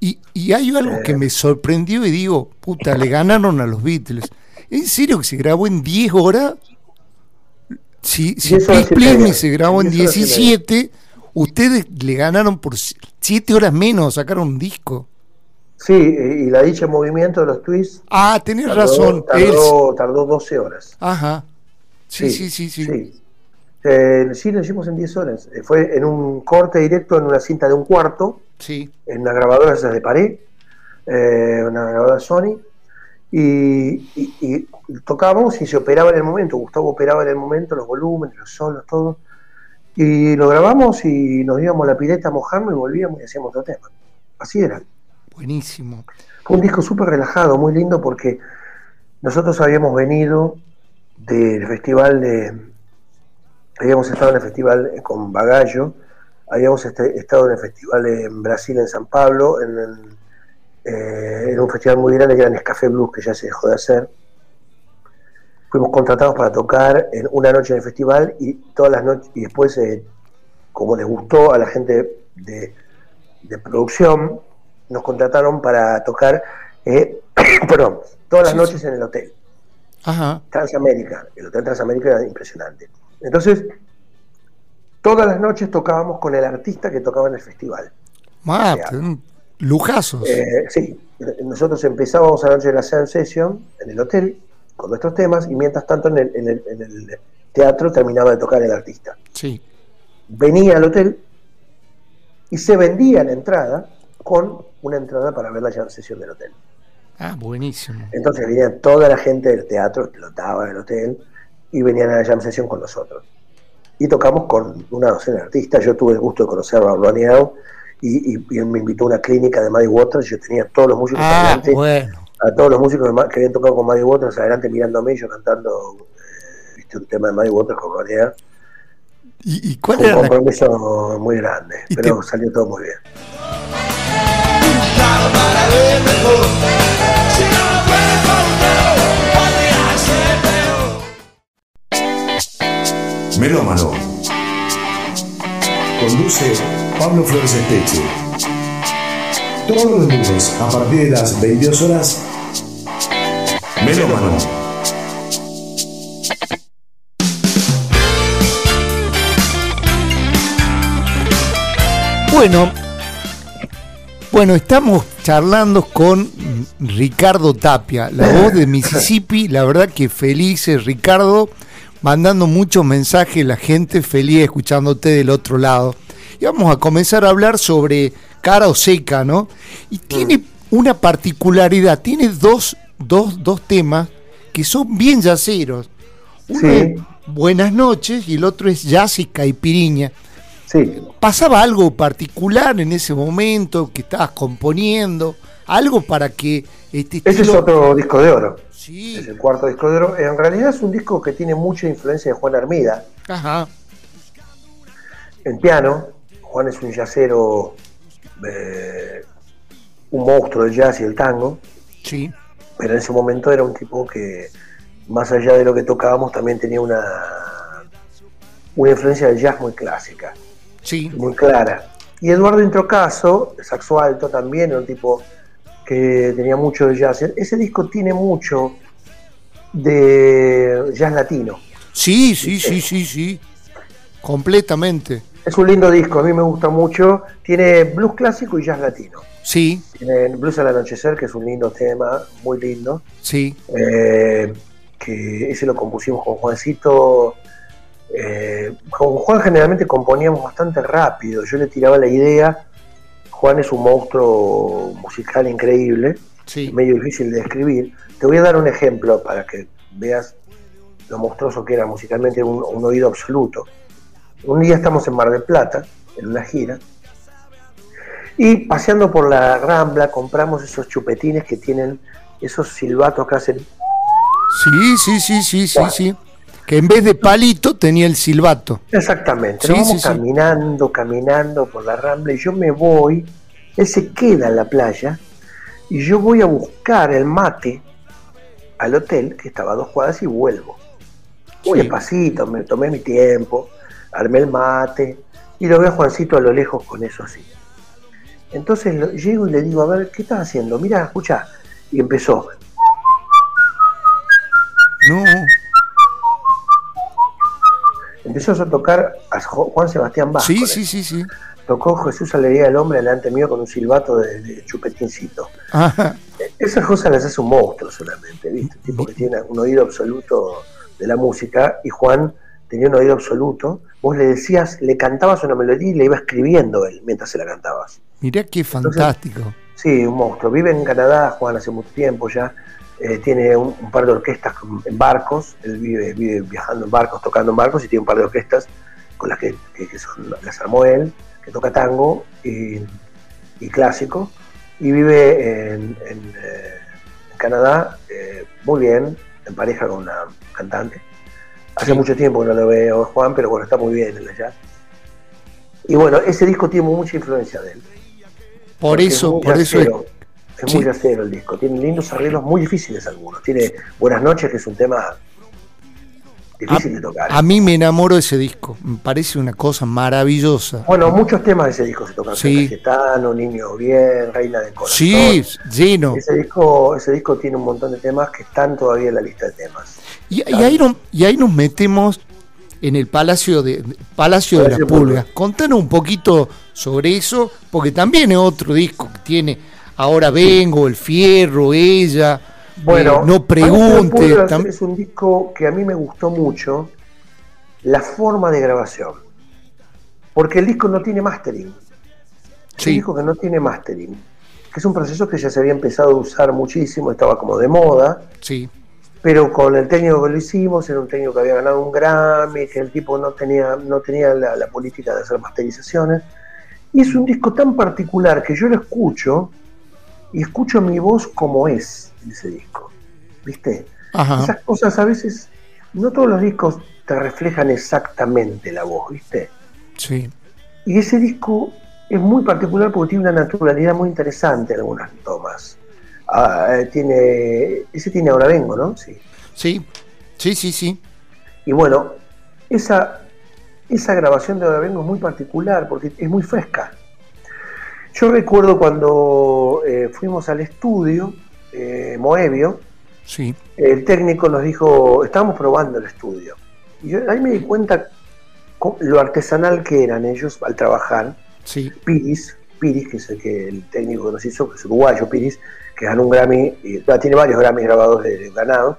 y, y hay algo que me sorprendió y digo, puta, le ganaron a los Beatles. ¿En serio que se grabó en 10 horas? Si, si Please se grabó en 17, ustedes le ganaron por 7 horas menos, sacaron un disco. Sí, y la dicha movimiento de los twists. Ah, tenés razón. Tardó, tardó 12 horas. Ajá. Sí, sí, sí, sí. Eh, sí, lo hicimos en 10 horas. Eh, fue en un corte directo en una cinta de un cuarto, Sí. en una grabadora de eh, una grabadora Sony, y, y- y tocábamos y se operaba en el momento. Gustavo operaba en el momento los volúmenes, los solos, todo. Y lo grabamos y nos íbamos a la pileta a mojarnos y volvíamos y hacíamos otro tema. Así era. Buenísimo. Fue un disco súper relajado, muy lindo, porque nosotros habíamos venido del festival de. Habíamos estado en el festival con Bagallo, habíamos este- estado en el festival en Brasil, en San Pablo, en, el- eh, en un festival muy grande que era Nescafé Blues, que ya se dejó de hacer. Fuimos contratados para tocar en una noche en el festival y todas las noches, y después, eh, como les gustó a la gente de, de producción, nos contrataron para tocar, eh, perdón, todas las noches en el hotel. Ajá. Transamérica, el Hotel Transamérica era impresionante. Entonces, todas las noches tocábamos con el artista que tocaba en el festival. Sea, un- lujazos. Eh, sí, nosotros empezábamos a la noche de la Sound Session en el hotel con nuestros temas y mientras tanto en el, en el- en el teatro terminaba de tocar el artista. sí. Venía al hotel y se vendía la entrada con una entrada para ver la Jam Session del hotel. Ah, buenísimo. Entonces venía toda la gente del teatro, explotaba el hotel y venían a la jam session con nosotros. Y tocamos con una docena de artistas. Yo tuve el gusto de conocer a Ronnie y, y- y él me invitó a una clínica de Muddy Waters. Yo tenía a todos los músicos Ah, adelante, bueno. a todos los músicos que habían tocado con Muddy Waters adelante mirándome y yo cantando eh, viste, un tema de Muddy Waters con Ronnie Earl. ¿Y, y cuál Fue un era la, compromiso muy grande, pero te- salió todo muy bien. Melómano. Conduce Pablo Flores Esteche. Todos los lunes a partir de las 22 horas. Melómano. Bueno, bueno, estamos charlando con Ricardo Tapia, la voz de Mississippi. La verdad que felices, Ricardo, mandando muchos mensajes, la gente feliz escuchándote del otro lado. Y vamos a comenzar a hablar sobre cara o seca, ¿no? Y tiene una particularidad, tiene dos, dos, dos temas que son bien yaceros. Uno Sí. es Buenas noches y el otro es Jazz y Caipiriña. Sí, ¿Pasaba algo particular en ese momento que estabas componiendo? ¿Algo para que este ese es otro disco de oro. Sí, Es el cuarto disco de oro. En realidad es un disco que tiene mucha influencia de Juan Armida. ajá, en piano. Juan es un jazzero, eh, un monstruo del jazz y el tango, sí, pero en ese momento era un tipo que, más allá de lo que tocábamos, también tenía una, una influencia del jazz muy clásica, sí, muy clara. Y Eduardo Introcaso, saxo alto también, era un tipo que tenía mucho de jazz. Ese disco tiene mucho de jazz latino. sí, sí, sí, sí, sí, completamente, Es un lindo disco, a mí me gusta mucho. Tiene blues clásico y jazz latino. sí, Tiene Blues al anochecer, que es un lindo tema, muy lindo. sí, eh, que ese lo compusimos con Juancito. eh, con Juan generalmente componíamos bastante rápido. Yo le tiraba la idea. Juan es un monstruo musical increíble, sí, medio difícil de describir. Te voy a dar un ejemplo para que veas lo monstruoso que era musicalmente, un, un oído absoluto. Un día estamos en Mar del Plata, en una gira, y paseando por la Rambla compramos esos chupetines que tienen esos silbatos que hacen sí, sí, sí, sí, sí, sí, que en vez de palito tenía el silbato, Exactamente, Sí, nos vamos sí, sí. caminando, caminando por la rambla y yo me voy, él se queda en la playa y yo voy a buscar el mate al hotel, que estaba a dos cuadras, y vuelvo. Muy Sí. despacito, me tomé mi tiempo, armé el mate y lo veo a Juancito a lo lejos con eso así. Entonces lo- llego y le digo, a ver, ¿qué estás haciendo? Mira, escucha. Y empezó, no, empezó a tocar a Juan Sebastián Bach. sí, con sí, sí, sí, Tocó Jesús Alegría del Hombre delante mío con un silbato de, de chupetincito. ajá, Esas cosas las hace un monstruo solamente, ¿viste? Un tipo que tiene un oído absoluto de la música y Juan tenía un oído absoluto, vos le decías, le cantabas una melodía y le iba escribiendo él mientras se la cantabas. Mirá qué fantástico. sí, un monstruo. Vive en Canadá, Juan, hace mucho tiempo ya. Eh, tiene un, par de orquestas en barcos, él vive, vive viajando en barcos, tocando en barcos y tiene un par de orquestas con las que, son, las armó él, que toca tango y, clásico, y vive en, eh, Canadá eh, muy bien, en pareja con una cantante. Hace mucho tiempo que no lo veo Juan, pero bueno, está muy bien en allá. Y bueno, ese disco tiene mucha influencia de él. Por eso, por eso es, muy acero el disco. Tiene lindos arreglos muy difíciles algunos. Tiene Buenas noches, que es un tema difícil de tocar. A mí me enamoro de ese disco. Me parece una cosa maravillosa. Bueno, muchos temas de ese disco se tocan. Sí. Cayetano, Niño Bien, Reina del Corazón. Sí, lleno. Ese disco, ese disco tiene un montón de temas que están todavía en la lista de temas. Y, ahí, y ahí nos metemos en el Palacio de Palacio de las Pulgas. Contanos un poquito sobre eso, porque también es otro disco que tiene Ahora vengo, El Fierro, ella. Bueno, eh, no pregunte. Es un disco que a mí me gustó mucho la forma de grabación. Porque el disco no tiene mastering. Es un disco que no tiene mastering. Que es un proceso que ya se había empezado a usar muchísimo, estaba como de moda. Sí pero con el técnico que lo hicimos, era un técnico que había ganado un Grammy, que el tipo no tenía, no tenía la, política de hacer masterizaciones. Y es un disco tan particular que yo lo escucho y escucho mi voz como es en ese disco. ¿Viste? Esas cosas a veces, no todos los discos te reflejan exactamente la voz, ¿viste? Sí. Y ese disco es muy particular porque tiene una naturalidad muy interesante en algunas tomas. Ah, eh, tiene, ese tiene Ahora Vengo, ¿no? Sí. Sí, sí, sí, sí. Y bueno, esa, esa grabación de Ahora Vengo es muy particular porque es muy fresca. Yo recuerdo cuando eh, fuimos al estudio, eh, Moebio, sí. el técnico nos dijo, estábamos probando el estudio. Y yo ahí me di cuenta lo artesanal que eran ellos al trabajar. Sí. Piris, Piris, que es el, que el técnico que nos hizo, que es uruguayo, Piris, que ganó un Grammy, y, tiene varios Grammys grabados de, ganado,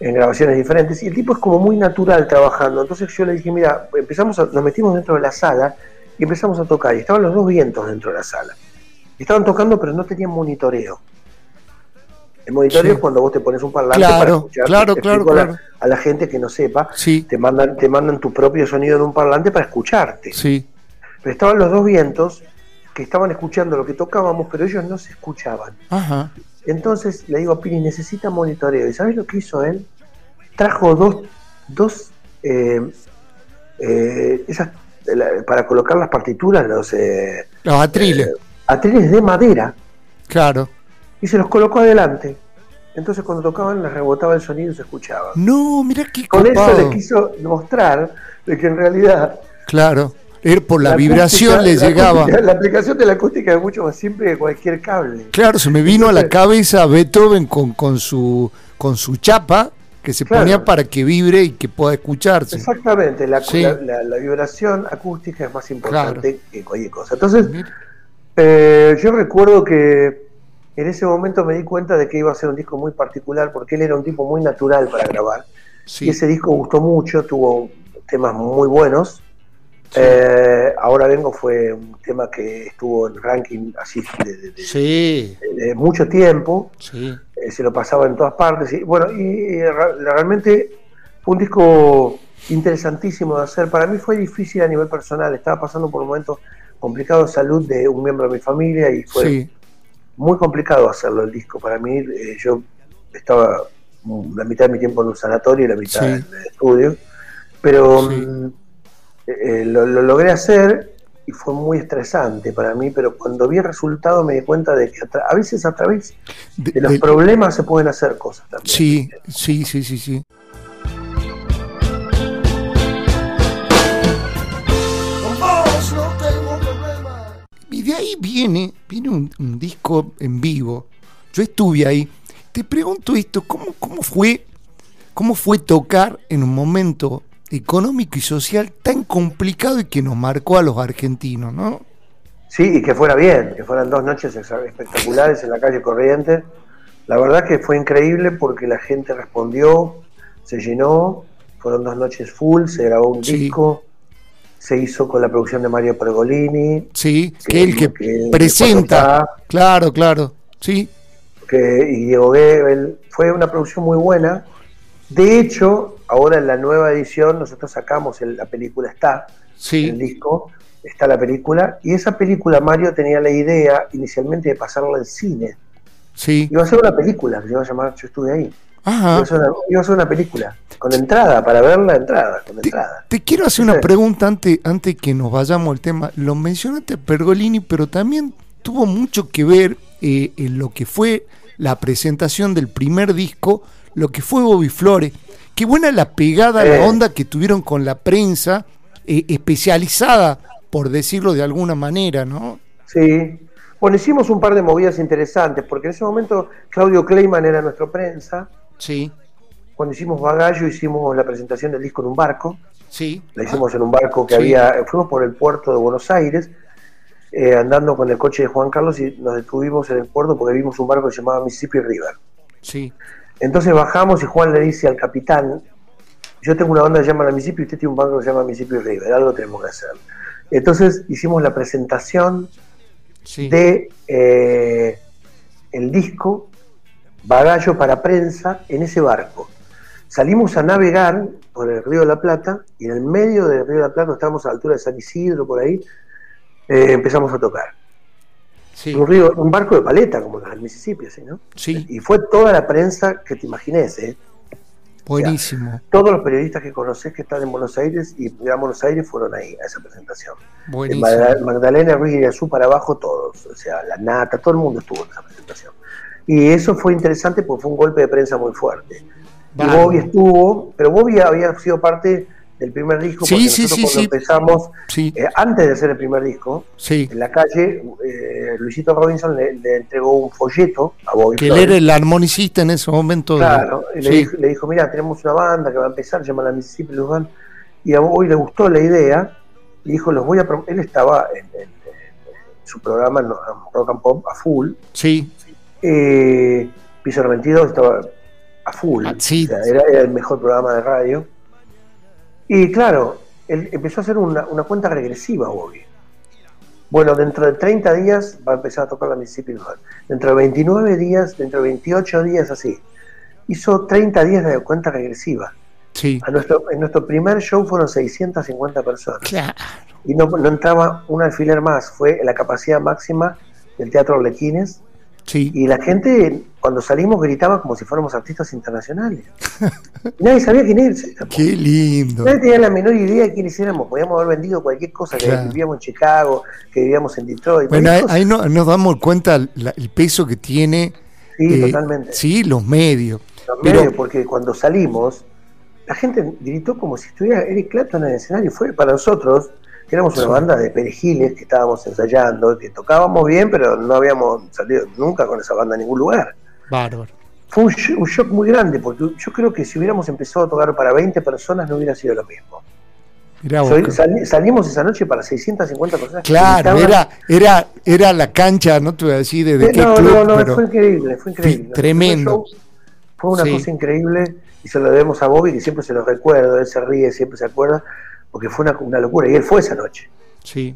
en grabaciones diferentes, y el tipo es como muy natural trabajando. Entonces yo le dije, mira, empezamos nos metimos dentro de la sala y empezamos a tocar, y estaban los dos vientos dentro de la sala. estaban tocando, pero no tenían monitoreo. El monitoreo es cuando vos te pones un parlante para escuchar. Claro, claro, claro. A, la, gente que no sepa, te mandan, te mandan tu propio sonido en un parlante para escucharte. Sí. Pero estaban los dos vientos que estaban escuchando lo que tocábamos, pero ellos no se escuchaban. Entonces le digo a Pini, necesita monitoreo. ¿Y sabes lo que hizo él? Trajo dos, dos eh, eh, esas, para colocar las partituras, los, eh, los atriles. atriles de madera. Claro. Y se los colocó adelante. Entonces cuando tocaban les rebotaba el sonido y se escuchaba. No, mira qué Con eso le quiso mostrar de que en realidad Claro por la, vibración le llegaba. la aplicación de la acústica es mucho más simple que cualquier cable. Claro, se me vino a la cabeza Beethoven con, con, su, con su chapa que se ponía para que vibre y que pueda escucharse. Exactamente, la, vibración acústica es más importante que cualquier cosa. Entonces, eh, yo recuerdo que en ese momento me di cuenta de que iba a ser un disco muy particular porque él era un tipo muy natural para grabar. Y ese disco gustó mucho, tuvo temas muy buenos. Eh, ahora vengo fue un tema que estuvo en ranking así de, mucho tiempo. Eh, se lo pasaba en todas partes. Y, bueno, y, realmente fue un disco interesantísimo de hacer. Para mí fue difícil a nivel personal. Estaba pasando por un momento complicado de salud de un miembro de mi familia y fue muy complicado hacerlo el disco. Para mí, eh, yo estaba la mitad de mi tiempo en un sanatorio y la mitad en el estudio. Pero. Mm, eh, lo, logré hacer y fue muy estresante para mí, pero cuando vi el resultado me di cuenta de que a, veces a través de, los problemas se pueden hacer cosas también. Sí, sí, sí, sí, sí. Y de ahí viene, viene un, disco en vivo. Yo estuve ahí. Te pregunto esto, ¿cómo, cómo fue, cómo fue tocar en un momento económico y social tan complicado y que nos marcó a los argentinos, ¿no? Sí, y que fuera bien, que fueran dos noches espectaculares en la calle Corrientes. La verdad que fue increíble porque la gente respondió, se llenó, fueron dos noches full, se grabó un Sí. disco, se hizo con la producción de Mario Pergolini, Sí, que el que que- presenta. Claro, claro. Sí, que, y Diego Gebel. Fue una producción muy buena. De hecho, ahora en la nueva edición nosotros sacamos el- la película Está, el disco, está la película, y esa película Mario tenía la idea inicialmente de pasarla al cine. sí. Iba a ser una película que se iba a llamar Yo estuve ahí. Iba Ajá. a ser una, iba a ser una película, con entrada, para verla entrada, con entrada. Te quiero hacer una pregunta antes, antes que nos vayamos al tema. Lo mencionaste Pergolini, pero también tuvo mucho que ver eh, en lo que fue la presentación del primer disco, lo que fue Bobby Flores. Qué buena la pegada, Eh. la onda que tuvieron con la prensa eh, especializada, por decirlo de alguna manera, ¿no? Sí. Bueno, hicimos un par de movidas interesantes, porque en ese momento Claudio Kleiman era nuestro prensa. Sí, Cuando hicimos Bagallo hicimos la presentación del disco en un barco. sí. La hicimos en un barco que Sí. había, fuimos por el puerto de Buenos Aires, eh, andando con el coche de Juan Carlos y nos detuvimos en el puerto porque vimos un barco que se llamaba Mississippi River. Sí, Entonces bajamos y Juan le dice al capitán, yo tengo una banda que se llama la Mississippi y usted tiene un barco que se llama Mississippi River, algo tenemos que hacer. Entonces hicimos la presentación sí. de eh, el disco Bagallo para prensa en ese barco. Salimos a navegar por el Río de la Plata y en el medio del Río de la Plata, estábamos a la altura de San Isidro, por ahí, eh, empezamos a tocar. Sí, Un, río, un barco de paleta, como los del Mississippi, así, ¿no? sí. Y fue toda la prensa que te imagines, ¿eh? Buenísimo, Todos los periodistas que conoces que están en Buenos Aires y Gran Buenos Aires fueron ahí a esa presentación. Buenísimo. Magda- Magdalena Ruiz y Azul para abajo, todos. O sea, la nata, todo el mundo estuvo en esa presentación. Y eso fue interesante porque fue un golpe de prensa muy fuerte. Y. Bobby estuvo, pero Bobby había sido parte del primer disco Sí, porque sí, nosotros sí, cuando empezamos, eh, antes de hacer el primer disco, en la calle, eh, Luisito Robinson le, le entregó un folleto a Bobby Que él era el armonicista en ese momento. Claro, y le, dijo, le dijo, mira, tenemos una banda que va a empezar, se llama la Mississippi Band, y a Bobby le gustó la idea, y dijo, los voy a... prom-". Él estaba en, en- en su programa en Rock and Pop a full, Sí, eh, Piso 92 estaba a full, Ah, sí. o sea, era, era el mejor programa de radio, y claro, él empezó a hacer una, una cuenta regresiva, Bobby. Bueno, dentro de 30 días va a empezar a tocar la Mississippi Band. Dentro de 29 días, dentro de 28 días, así. Hizo 30 días de cuenta regresiva. sí. A nuestro, en nuestro primer show fueron 650 personas. Claro. Y no, no entraba un alfiler más. Fue la capacidad máxima del Teatro Arlequines. Sí. Y la gente, cuando salimos, gritaba como si fuéramos artistas internacionales. Y nadie sabía quién éramos. Qué lindo. Nadie tenía la menor idea de quiénes éramos. Podíamos haber vendido cualquier cosa, que Claro. vivíamos en Chicago, que vivíamos en Detroit. Bueno, ahí, no- nos damos cuenta la- el peso que tiene. Sí, eh, totalmente. Sí, los medios. Los Pero- medios, porque cuando salimos, la gente gritó como si estuviera Eric Clapton en el escenario. Fue para nosotros, éramos una banda de perejiles que estábamos ensayando, que tocábamos bien, pero no habíamos salido nunca con esa banda a ningún lugar. Bárbaro. Fue un, sh- un shock muy grande, porque yo creo que si hubiéramos empezado a tocar para 20 personas no hubiera sido lo mismo. Soy- sali- salimos esa noche para 650 personas. Claro, era, era, era la cancha, no te voy a decir de, de Eh, qué no, club, no, no, pero fue increíble, fue increíble. tremendo. Fue, fue una Sí. cosa increíble y se lo debemos a Bobby, que siempre se lo recuerdo, él se ríe, siempre se acuerda, porque fue una, una locura. Y él fue esa noche. sí.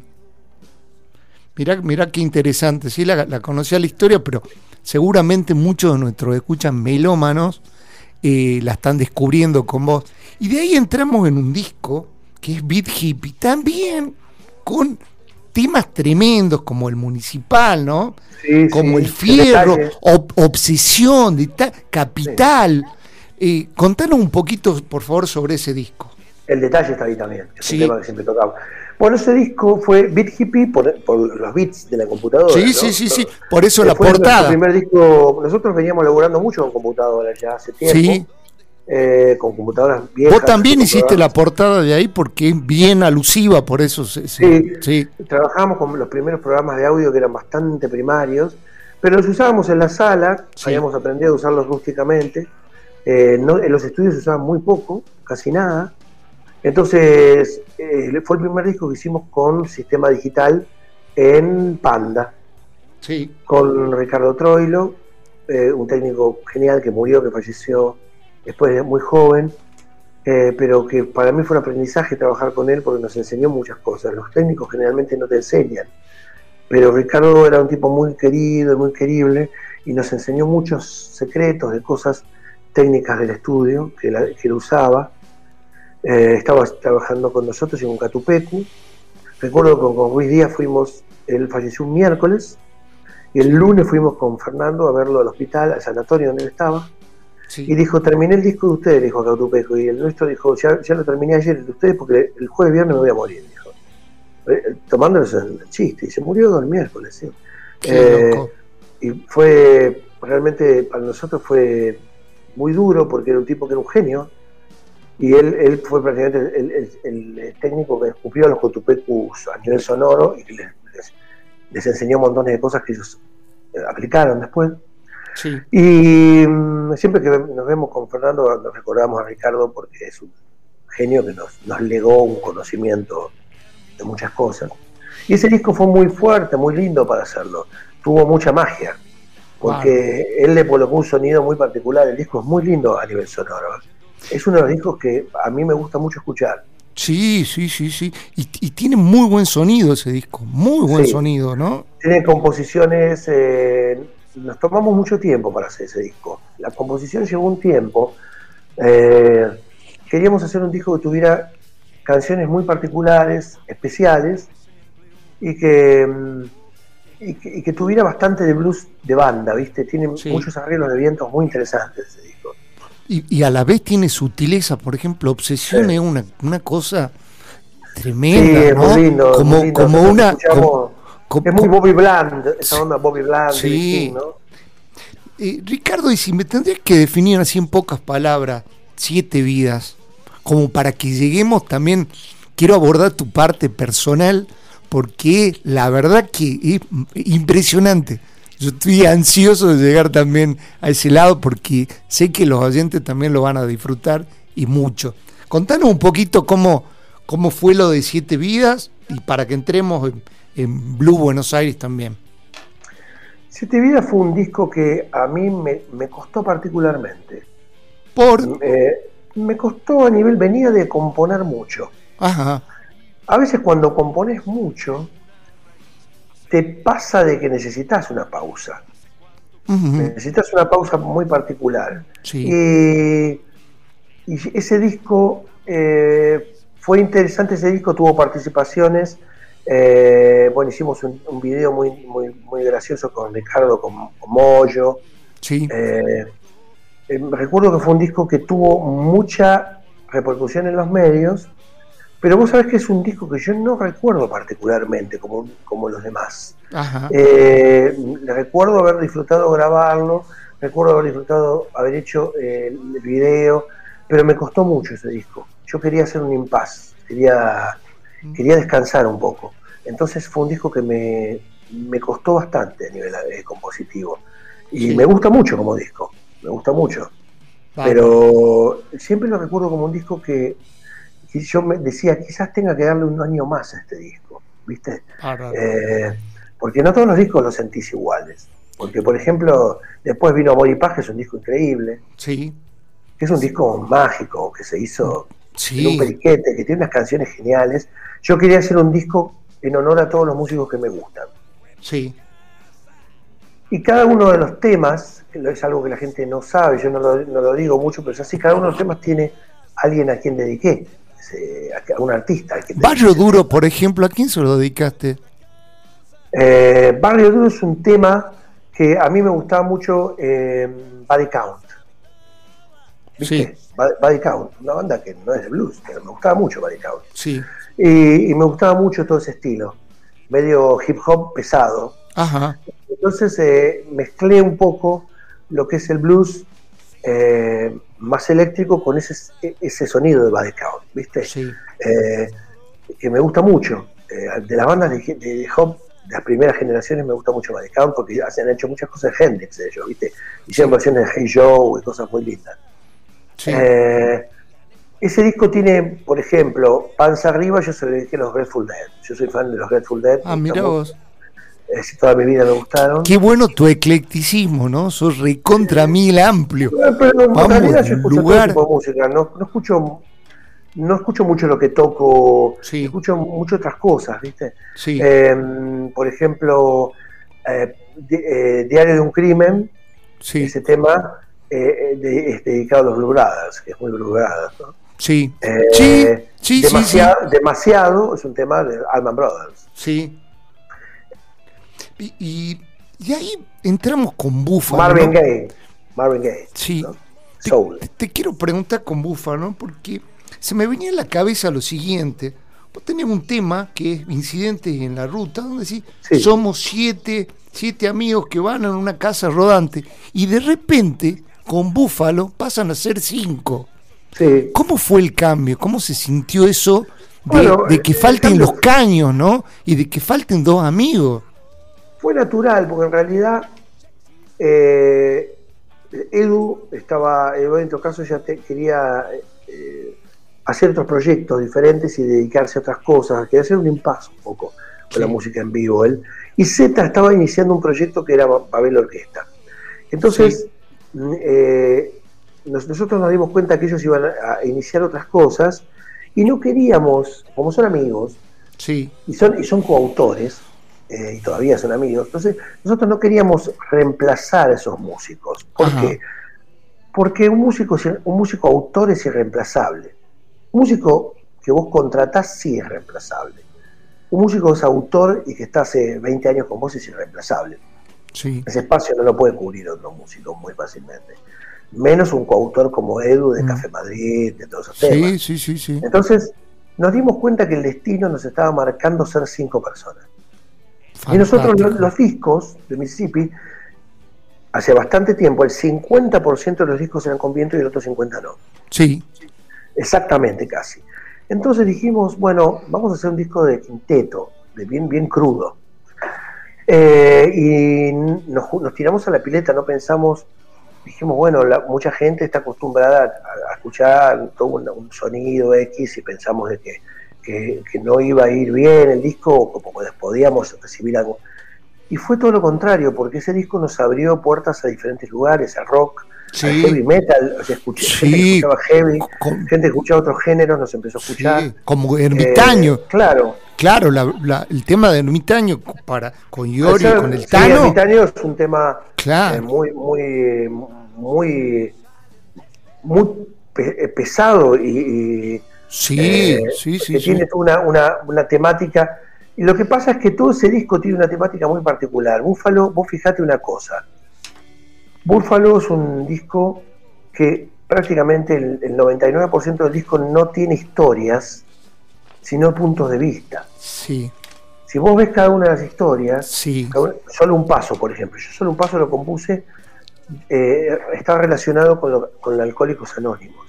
Mirá, mirá qué interesante, sí, la, la conocía la historia, pero seguramente muchos de nuestros escuchan melómanos eh, la están descubriendo con vos. Y de ahí entramos en un disco que es Beat Hippie, también con temas tremendos como el municipal, ¿no? Sí, como sí, el fierro, ob- obsesión, de capital. Eh, contanos un poquito, por favor, sobre ese disco. El detalle está ahí también, es Sí. un tema que siempre tocamos. Bueno, ese disco fue Beat Hippie por, por los beats de la computadora. Sí, ¿no? sí, sí, sí. Por eso la portada. primer disco, nosotros veníamos laburando mucho con computadoras ya hace tiempo. Sí. eh, con computadoras viejas. Vos también hiciste la portada de ahí porque es bien alusiva, por eso se- se- Sí. sí. Trabajamos con los primeros programas de audio que eran bastante primarios, pero los usábamos en la sala, Sí. habíamos aprendido a usarlos rústicamente. eh, no- en los estudios se usaban muy poco, casi nada. Entonces, eh, fue el primer disco que hicimos con sistema digital en Panda, Sí. con Ricardo Troilo, eh, un técnico genial que murió, que falleció después de muy joven. eh, pero que para mí fue un aprendizaje trabajar con él porque nos enseñó muchas cosas. Los técnicos generalmente no te enseñan, pero Ricardo era un tipo muy querido y muy querible y nos enseñó muchos secretos de cosas técnicas del estudio que, la, que él usaba. Eh, estaba trabajando con nosotros en un Catupecu. Recuerdo que con Luis Díaz fuimos, él falleció un miércoles, y el lunes fuimos con Fernando a verlo al hospital, al sanatorio donde él estaba. Y dijo, terminé el disco de ustedes, dijo Catupecu. Y el nuestro dijo, ya, ya lo terminé ayer el de ustedes porque el jueves viernes me voy a morir, dijo. Eh, tomándonos el chiste. Y se murió el miércoles, sí. Eh, y fue, realmente para nosotros fue muy duro porque era un tipo que era un genio. Y él, él fue prácticamente el, el, técnico que escupió a los Cotupecus a nivel sonoro y que les, les, enseñó montones de cosas que ellos eh, aplicaron después. Sí. Y mm, siempre que nos vemos con Fernando nos recordamos a Ricardo porque es un genio que nos, nos legó un conocimiento de muchas cosas. Y ese disco fue muy fuerte, muy lindo para hacerlo. Tuvo mucha magia porque él le colocó un sonido muy particular. El disco es muy lindo a nivel sonoro. Es uno de los discos que a mí me gusta mucho escuchar. Sí, sí, sí, sí. Y, tiene muy buen sonido ese disco, muy buen sonido, ¿no? Tiene composiciones, eh, nos tomamos mucho tiempo para hacer ese disco. La composición llevó un tiempo. Eh, queríamos hacer un disco que tuviera canciones muy particulares, especiales, y que mm, y que, tuviera bastante de blues de banda, ¿viste? Tiene muchos arreglos de vientos muy interesantes ese disco. Y, a la vez tiene sutileza, por ejemplo, Obsesión es una, una cosa tremenda, sí, Muy lindo, como, como una... es muy Bobby Bland, esa onda Bobby Bland. Sí. ¿no? Eh, Ricardo, y si me tendrías que definir así en pocas palabras, siete vidas, como para que lleguemos también, quiero abordar tu parte personal, porque la verdad que es impresionante. Yo estoy ansioso de llegar también a ese lado porque sé que los oyentes también lo van a disfrutar y mucho. Contanos un poquito cómo, cómo fue lo de Siete Vidas y para que entremos en, Blue Buenos Aires también. Siete Vidas fue un disco que a mí me, costó particularmente. ¿Por? me costó a nivel, venía de componer mucho. Ajá a veces cuando compones mucho, te pasa de que necesitas una pausa. Necesitas una pausa muy particular. Y, ese disco fue interesante, ese disco tuvo participaciones. Eh, bueno, hicimos un, video muy, muy, muy gracioso con Ricardo, con, Moyo. Eh, eh, recuerdo que fue un disco que tuvo mucha repercusión en los medios pero vos sabés que es un disco que yo no recuerdo particularmente como, como los demás. Eh, recuerdo haber disfrutado grabarlo, recuerdo haber disfrutado haber hecho eh, el video, pero me costó mucho ese disco. Yo quería hacer un impas, quería, mm. quería descansar un poco. Entonces fue un disco que me, me costó bastante a nivel eh, compositivo. Y me gusta mucho como disco, me gusta mucho. Pero siempre lo recuerdo como un disco que y yo me decía, quizás tenga que darle un año más a este disco, ¿viste? Ah, eh, porque no todos los discos los sentís iguales. Porque, por ejemplo, después vino Amor y Paz, que es un disco increíble. Sí. Que es un disco mágico, que se hizo en un periquete, que tiene unas canciones geniales. Yo quería hacer un disco en honor a todos los músicos que me gustan. Sí. Y cada uno de los temas, que es algo que la gente no sabe, yo no lo, no lo digo mucho, pero es así, cada uno de los temas tiene alguien a quien dediqué a un artista. Barrio Duro, por ejemplo, ¿a quién se lo dedicaste? Eh, Barrio Duro es un tema que a mí me gustaba mucho eh, Body Count. ¿Viste? Sí. Body Count, una banda que no es de blues, pero me gustaba mucho Body Count. Sí. Y, me gustaba mucho todo ese estilo, medio hip hop pesado. Ajá. Entonces eh, mezclé un poco lo que es el blues eh, más eléctrico con ese, ese sonido de Count, ¿viste? Eh, que me gusta mucho. Eh, de las bandas de, de, hop de las primeras generaciones me gusta mucho Count porque han hecho muchas cosas de Hendrix de ellos, ¿viste? Hicieron versiones de Hey Joe y cosas muy lindas. ese disco tiene, por ejemplo, Panza Arriba, yo soy de los Grateful Dead. Yo soy fan de los Grateful Dead. Ah, mira vos toda mi vida me gustaron. Qué bueno tu eclecticismo, ¿no? Sos recontra mil amplio. Pero, en realidad yo escucho lugar... todo tipo de música, no, no escucho no escucho mucho lo que toco, Sí. escucho mucho otras cosas, ¿viste? Sí. Eh, por ejemplo, eh, eh, Diario de un Crimen, sí. ese tema eh, de- es dedicado a los Blue Brothers, que es muy Blue Brothers, ¿no? Sí. Eh, Sí, sí, sí, demasiado, demasiado es un tema de Alman Brothers. Sí. Y, y, y ahí entramos con Búfalo. Marvin ¿no? Gaye, Marvin Gaye, Sí. Soul. te- te quiero preguntar con Búfalo, porque se me venía en la cabeza lo siguiente. Vos tenés un tema que es Incidentes en la Ruta, donde sí, Sí. somos siete, siete amigos que van en una casa rodante y de repente con Búfalo pasan a ser cinco. Sí. ¿Cómo fue el cambio? ¿Cómo se sintió eso de, Bueno, de que falten los caños, ¿no? Y de que falten dos amigos. Fue natural, porque en realidad eh, Edu estaba, Edu en todo caso ya te- quería eh, hacer otros proyectos diferentes y dedicarse a otras cosas, quería hacer un impasse un poco con Sí. la música en vivo él. Y Z estaba iniciando un proyecto que era Babel Orquesta. Entonces, eh, nos- nosotros nos dimos cuenta que ellos iban a, a iniciar otras cosas y no queríamos, como son amigos, Sí, y son, y son coautores, eh, y todavía son amigos. Entonces, nosotros no queríamos reemplazar a esos músicos. ¿Por Ajá. qué? Porque un músico, un músico autor es irreemplazable. Un músico que vos contratás sí es reemplazable. Un músico es autor y que está hace 20 años con vos es irreemplazable. sí, Ese espacio no lo puede cubrir otro músico muy fácilmente. Menos un coautor como Edu de Mm. Café Madrid, de todos esos temas. sí, sí, sí. Entonces, nos dimos cuenta que el destino nos estaba marcando ser cinco personas. Y nosotros los, los discos de Mississippi, hace bastante tiempo, el 50% de los discos eran con viento y el otro 50% no. Sí, Exactamente, casi. Entonces dijimos, bueno, vamos a hacer un disco de quinteto, de bien, bien crudo. Eh, y nos, tiramos a la pileta, no pensamos, dijimos, bueno, la- mucha gente está acostumbrada a, a escuchar todo un, un sonido X y pensamos de que, que- que no iba a ir bien el disco, o como podíamos recibir algo. Y fue todo lo contrario, porque ese disco nos abrió puertas a diferentes lugares, al rock, al heavy sí, metal, o sea, escuché, Sí. gente que escuchaba heavy, con- gente que escuchaba otros géneros, nos empezó a escuchar. sí, como ermitaño. Eh, claro. Claro, la- la- el tema de ermitaño para, con Al ser- con el sí, Tano. Ermitaño es un tema eh, muy, muy, muy, muy pe- pesado y, y, sí, eh, sí, sí, que sí. tiene una, una, una temática. Y lo que pasa es que todo ese disco tiene una temática muy particular. Búfalo, vos fijate una cosa. Búfalo es un disco que prácticamente el, el 99% del disco no tiene historias, sino puntos de vista. Sí, Si vos ves cada una de las historias, sí, solo un paso, por ejemplo, yo solo un paso lo compuse, eh, está relacionado con, lo- con los alcohólicos anónimos.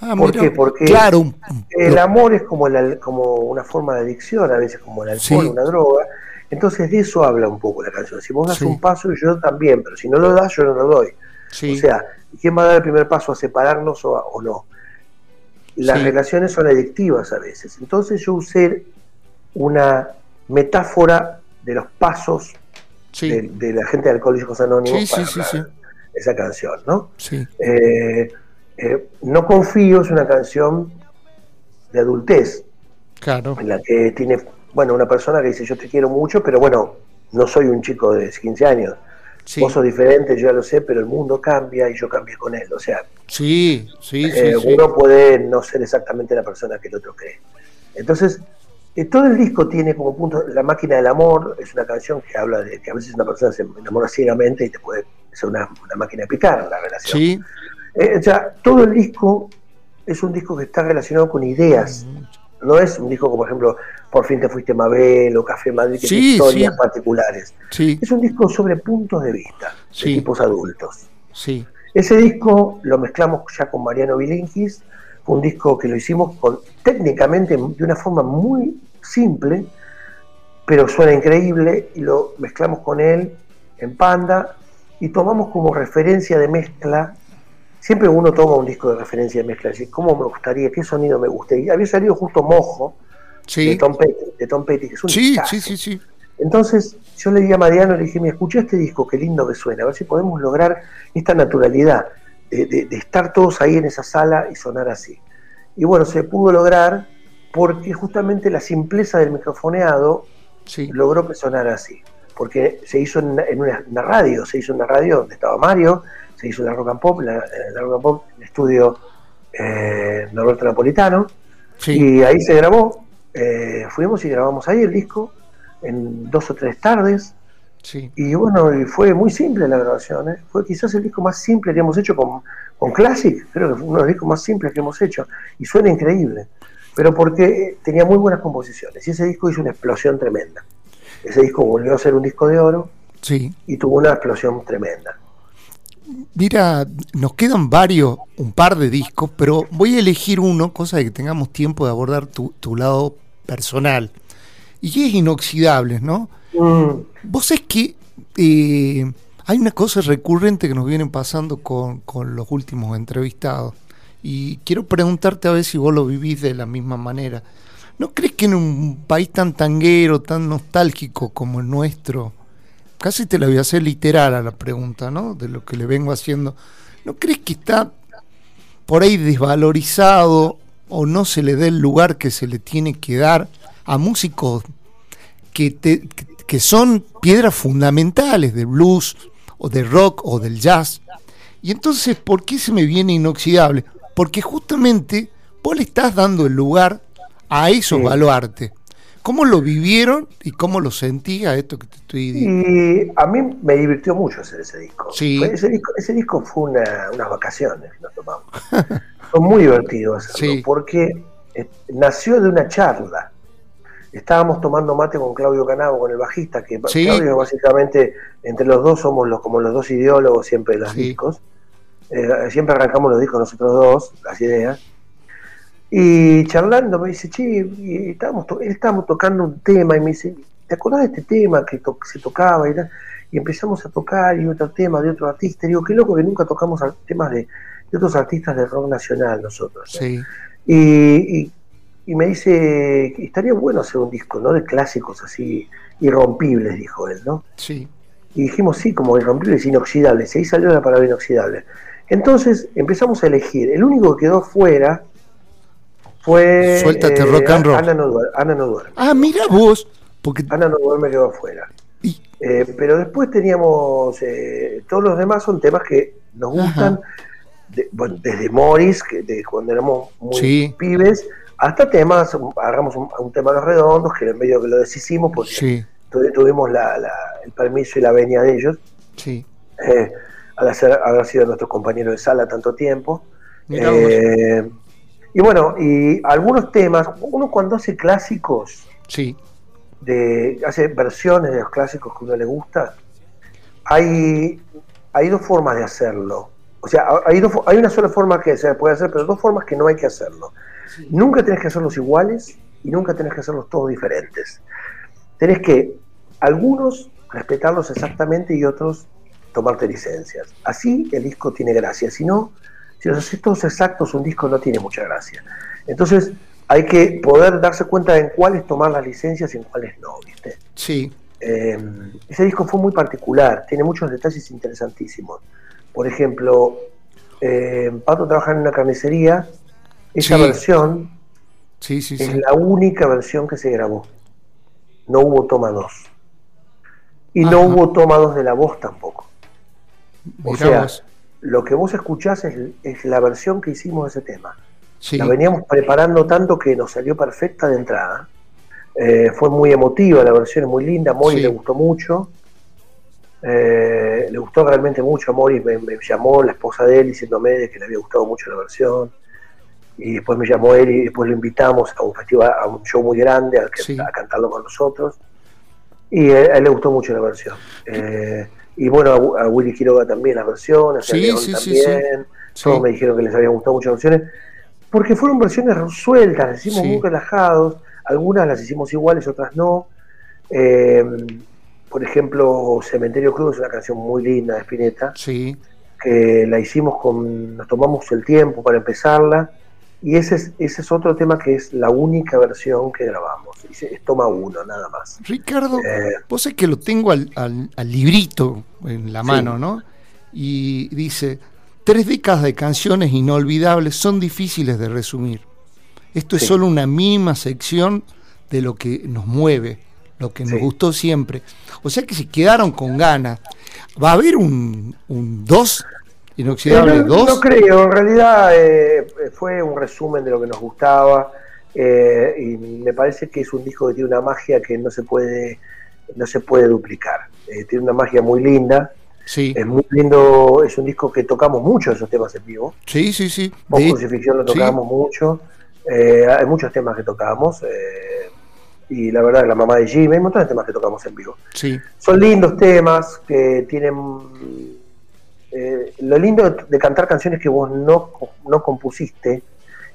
Ah, ¿Por mira, qué? Porque claro, un- El amor es como, el como una forma de adicción, a veces como el alcohol, Sí. una droga. Entonces de eso habla un poco la canción. Si vos das Sí. un paso, yo también, pero si no lo das, yo no lo doy. sí, O sea, ¿quién va a dar el primer paso a separarnos o, a- o no? Las relaciones son adictivas a veces. Entonces yo usé una metáfora de los pasos de, de la gente de Alcohólicos Anónimos para esa canción, ¿no? sí, Eh, eh, no confío es una canción de adultez, claro, en la que tiene, bueno, una persona que dice yo te quiero mucho, pero bueno, no soy un chico de 15 años. sí, Vos sos diferente, yo ya lo sé, pero el mundo cambia y yo cambié con él. O sea, sí, sí, sí, eh, sí. uno puede no ser exactamente la persona que el otro cree. Entonces, eh, todo el disco tiene como punto, La máquina del amor es una canción que habla de que a veces una persona se enamora ciegamente y te puede ser una, una máquina de picar la relación. Sí, Eh, o sea, todo el disco es un disco que está relacionado con ideas. No es un disco como, por ejemplo, Por fin te fuiste Mabel o Café Madrid, que Sí, tiene historias sí. particulares. sí, Es un disco sobre puntos de vista de tipos adultos. sí, Ese disco lo mezclamos ya con Mariano Vilinkis, fue un disco que lo hicimos con técnicamente de una forma muy simple, pero suena increíble y lo mezclamos con él en Panda y tomamos como referencia de mezcla. Siempre uno toma un disco de referencia de mezcla, decir, ¿cómo me gustaría? ¿Qué sonido me gustaría? Y había salido justo Mojo de Tom Petty, de Tom Petty, que es un sí, discazo. sí, sí, sí, Entonces yo le di a Mariano, le dije, me escuché este disco, qué lindo que suena, a ver si podemos lograr esta naturalidad de, de- de estar todos ahí en esa sala y sonar así. Y bueno, se pudo lograr porque justamente la simpleza del microfoneado logró que sonara así. Porque se hizo en, una, radio, se hizo en una radio donde estaba Mario, se hizo la Rock and Pop, la, la Rock and Pop, el estudio eh, Norberto Napolitano, y ahí se grabó. Eh, fuimos y grabamos ahí el disco en dos o tres tardes. Y bueno, fue muy simple la grabación. ¿eh? Fue quizás el disco más simple que hemos hecho con, con Classic. Creo que fue uno de los discos más simples que hemos hecho. Y suena increíble. Pero porque tenía muy buenas composiciones. Y ese disco hizo una explosión tremenda. Ese disco volvió a ser un disco de oro. Sí. Y tuvo una explosión tremenda. Mira, nos quedan varios, un par de discos, pero voy a elegir uno, cosa de que tengamos tiempo de abordar tu, lado personal. Y es inoxidable, ¿no? Mm. Vos es que eh, hay una cosa recurrente que nos vienen pasando con, con, los últimos entrevistados. Y quiero preguntarte a ver si vos lo vivís de la misma manera. ¿No crees que en un país tan tanguero, tan nostálgico como el nuestro, casi te la voy a hacer literal a la pregunta, ¿no? De lo que le vengo haciendo. ¿No crees que está por ahí desvalorizado o no se le dé el lugar que se le tiene que dar a músicos que, que son piedras fundamentales del blues o del rock o del jazz? Y entonces, ¿por qué se me viene inoxidable? Porque justamente vos le estás dando el lugar a esos baluartes. ¿Cómo lo vivieron y cómo lo sentía esto que te estoy diciendo? Y a mí me divirtió mucho hacer ese disco. Sí. ese, disco ese disco fue unas vacaciones que nos tomamos. fue muy divertido hacerlo porque eh, nació de una charla. Estábamos tomando mate con Claudio Canavo, con el bajista, que Claudio básicamente entre los dos somos los, como los dos ideólogos siempre de los discos. Eh, siempre arrancamos los discos nosotros dos, las ideas. Y charlando me dice, che, estábamos, estábamos tocando un tema y me dice, ¿te acordás de este tema que se tocaba? Y, y, empezamos a tocar y otro tema de otro artista. Y digo, qué loco que nunca tocamos temas de, otros artistas de rock nacional nosotros. Sí. Y, y, me dice, estaría bueno hacer un disco, ¿no? De clásicos así, irrompibles, dijo él, ¿no? Sí. Y dijimos, sí, como irrompibles, inoxidables. Y ahí salió la palabra inoxidable. Entonces empezamos a elegir. El único que quedó fuera fue. Suéltate, rock and roll. Ana no, Ana no duerme. Ah, mira vos. Porque... Ana no duerme quedó afuera. Eh, pero después teníamos. Eh, todos los demás son temas que nos gustan. bueno, desde Morris, que de cuando éramos muy pibes, hasta temas. Agarramos un, tema de los redondos, que en medio que lo deshicimos, porque tuvimos la, el permiso y la venia de ellos. Sí. Eh, al haber sido nuestros compañeros de sala tanto tiempo. Eh, y bueno, y algunos temas, uno cuando hace clásicos, sí. de, hace versiones de los clásicos que uno le gusta, hay, hay dos formas de hacerlo. O sea, hay, hay una sola forma que se puede hacer, pero dos formas que no hay que hacerlo. Nunca tenés que hacerlos iguales y nunca tenés que hacerlos todos diferentes. Tenés que algunos respetarlos exactamente y otros tomarte licencias. Así el disco tiene gracia. Si no, si los haces todos exactos, un disco no tiene mucha gracia. Entonces, hay que poder darse cuenta de en cuáles tomar las licencias y en cuáles no, ¿viste? Sí. Em, ese disco fue muy particular, tiene muchos detalles interesantísimos. Por ejemplo, eh, Pato trabaja en una carnicería, esa versión sí, sí, es la única versión que se grabó. No hubo toma 2. Y no hubo toma 2 de la voz tampoco. O sea, lo que vos escuchás es, la versión que hicimos de ese tema. La veníamos preparando tanto que nos salió perfecta de entrada. Eh, fue muy emotiva, la versión es muy linda, a Mori le gustó mucho. Eh, le gustó realmente mucho a Mori, me, llamó la esposa de él diciéndome que le había gustado mucho la versión. Y después me llamó él y después lo invitamos a un festival, a un show muy grande a, a cantarlo con nosotros. Y a él, le gustó mucho la versión. Eh, y bueno, a, Willy Quiroga también las versiones, sí, sí, también, todos me dijeron que les habían gustado muchas versiones, porque fueron versiones sueltas, las hicimos muy relajados, algunas las hicimos iguales, otras no. Eh, por ejemplo, Cementerio Cruz es una canción muy linda de Spinetta, sí. que la hicimos con, nos tomamos el tiempo para empezarla, y ese es, ese es otro tema que es la única versión que grabamos. Es toma uno, nada más. Ricardo, eh, vos es que lo tengo al, librito en la mano, ¿no? Y dice, tres décadas de canciones inolvidables son difíciles de resumir. Esto es solo una mínima sección de lo que nos mueve, lo que nos gustó siempre. O sea que se quedaron con ganas. ¿Va a haber un 2? Inoxidable 2? No, no, creo, en realidad eh, fue un resumen de lo que nos gustaba eh, y me parece que es un disco que tiene una magia que no se puede, no se puede duplicar. Eh, tiene una magia muy linda. Sí. Es muy lindo, es un disco que tocamos mucho esos temas en vivo. Sí, sí, sí. Con Crucifixión lo tocamos mucho. hay muchos temas que tocamos y la verdad, la mamá de Jimmy, hay un montón de temas que tocamos en vivo. Sí. Son lindos temas que tienen. Eh, lo lindo de cantar canciones que vos no, no compusiste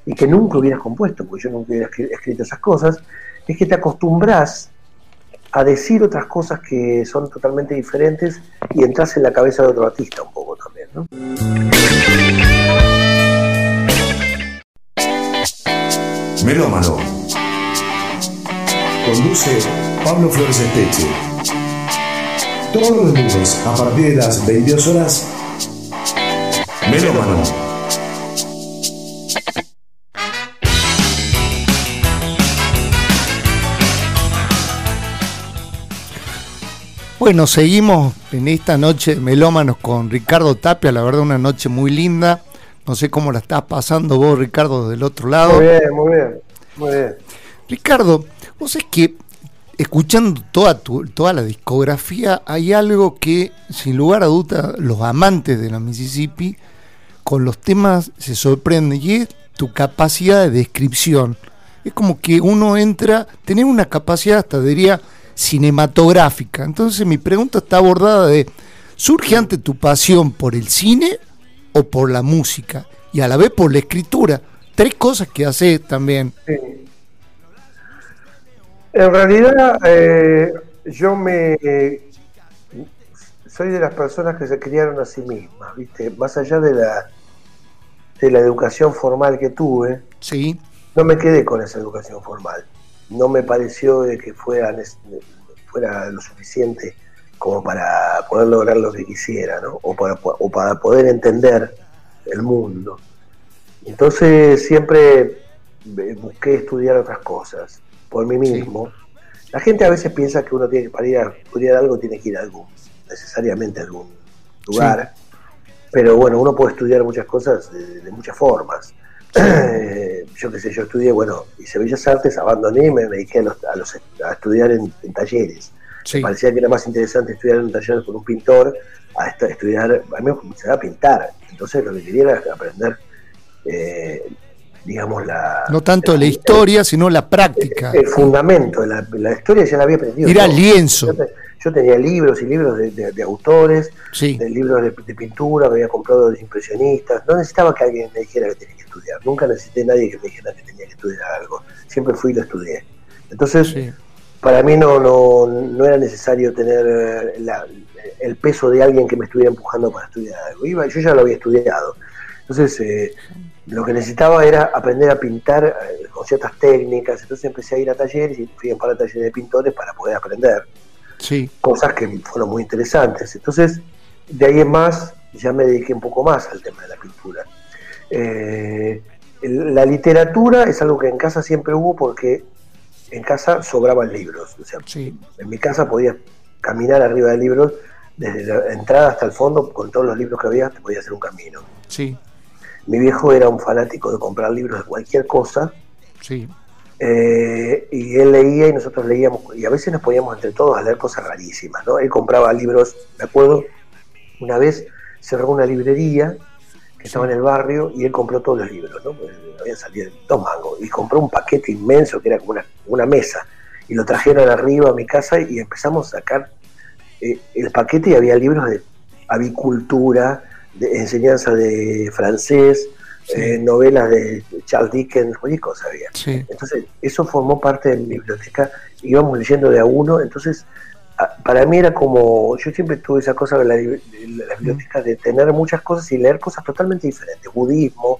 y que nunca hubieras compuesto, porque yo nunca hubiera escrito esas cosas, es que te acostumbras a decir otras cosas que son totalmente diferentes y entras en la cabeza de otro artista un poco también, ¿no? Melómano Conduce Pablo Flores Esteche. Todos los lunes a partir de las 22 horas. Melómano. Bueno, seguimos en esta noche de melómanos con Ricardo Tapia, la verdad una noche muy linda. No sé cómo la estás pasando vos, Ricardo, del otro lado. Muy bien, muy bien, muy bien. Ricardo, Vos es que escuchando toda, toda la discografía hay algo que, sin lugar a duda, los amantes de la Mississippi con los temas se sorprenden y es tu capacidad de descripción. Es como que uno entra, tener una capacidad hasta diría cinematográfica. Entonces mi pregunta está abordada de, ¿surge ante tu pasión por el cine o por la música? Y a la vez por la escritura. Tres cosas que haces también. En realidad, eh, yo me soy de las personas que se criaron a sí mismas, ¿viste? Más allá de la de la educación formal que tuve, sí. no me quedé con esa educación formal. No me pareció de que fuera, fuera lo suficiente como para poder lograr lo que quisiera, ¿no? O para, o para poder entender el mundo. Entonces siempre busqué estudiar otras cosas por mí mismo. La gente a veces piensa que uno tiene que para ir a estudiar algo tiene que ir a algún, necesariamente a algún lugar. Pero bueno, uno puede estudiar muchas cosas de, muchas formas. yo qué sé, yo estudié, bueno, hice Bellas Artes, abandoné y me dediqué a, los, a, estudiar en, talleres. Me parecía que era más interesante estudiar en un taller con un pintor a estudiar, a mí me gustaba pintar. Entonces lo que quería era aprender eh, digamos, la... No tanto la, historia, sino la práctica. El, fundamento, la, la, historia ya la había aprendido. Era lienzo. Yo, tenía libros y libros de, autores, de libros de, pintura, me había comprado de impresionistas. No necesitaba que alguien me dijera que tenía que estudiar. Nunca necesité a nadie que me dijera que tenía que estudiar algo. Siempre fui y lo estudié. Entonces, para mí no, no, no, era necesario tener eh, el peso de alguien que me estuviera empujando para estudiar algo. Iba, yo ya lo había estudiado. Entonces, eh, lo que necesitaba era aprender a pintar eh, con ciertas técnicas, entonces empecé a ir a talleres y fui a para talleres de pintores para poder aprender. Sí. Cosas que fueron muy interesantes. Entonces, de ahí en más, ya me dediqué un poco más al tema de la pintura. Eh, la literatura es algo que en casa siempre hubo porque en casa sobraban libros. O sea, en mi casa podías caminar arriba de libros, desde la entrada hasta el fondo, con todos los libros que había, te podía hacer un camino. Sí. Mi viejo era un fanático de comprar libros de cualquier cosa. Sí. Eh, y él leía y nosotros leíamos, y a veces nos poníamos entre todos a leer cosas rarísimas, ¿no? Él compraba libros, me acuerdo, una vez cerró una librería que estaba en el barrio y él compró todos los libros, ¿no? Habían salido dos mangos, y compró un paquete inmenso que era como una, mesa, y lo trajeron arriba a mi casa y empezamos a sacar eh, el paquete y había libros de avicultura, de enseñanza de francés, eh, novelas de Charles Dickens, cualquier cosa había. Entonces, eso formó parte de mi biblioteca, íbamos leyendo de a uno, entonces para mí era como, yo siempre tuve esa cosa de la, biblioteca de tener muchas cosas y leer cosas totalmente diferentes, budismo,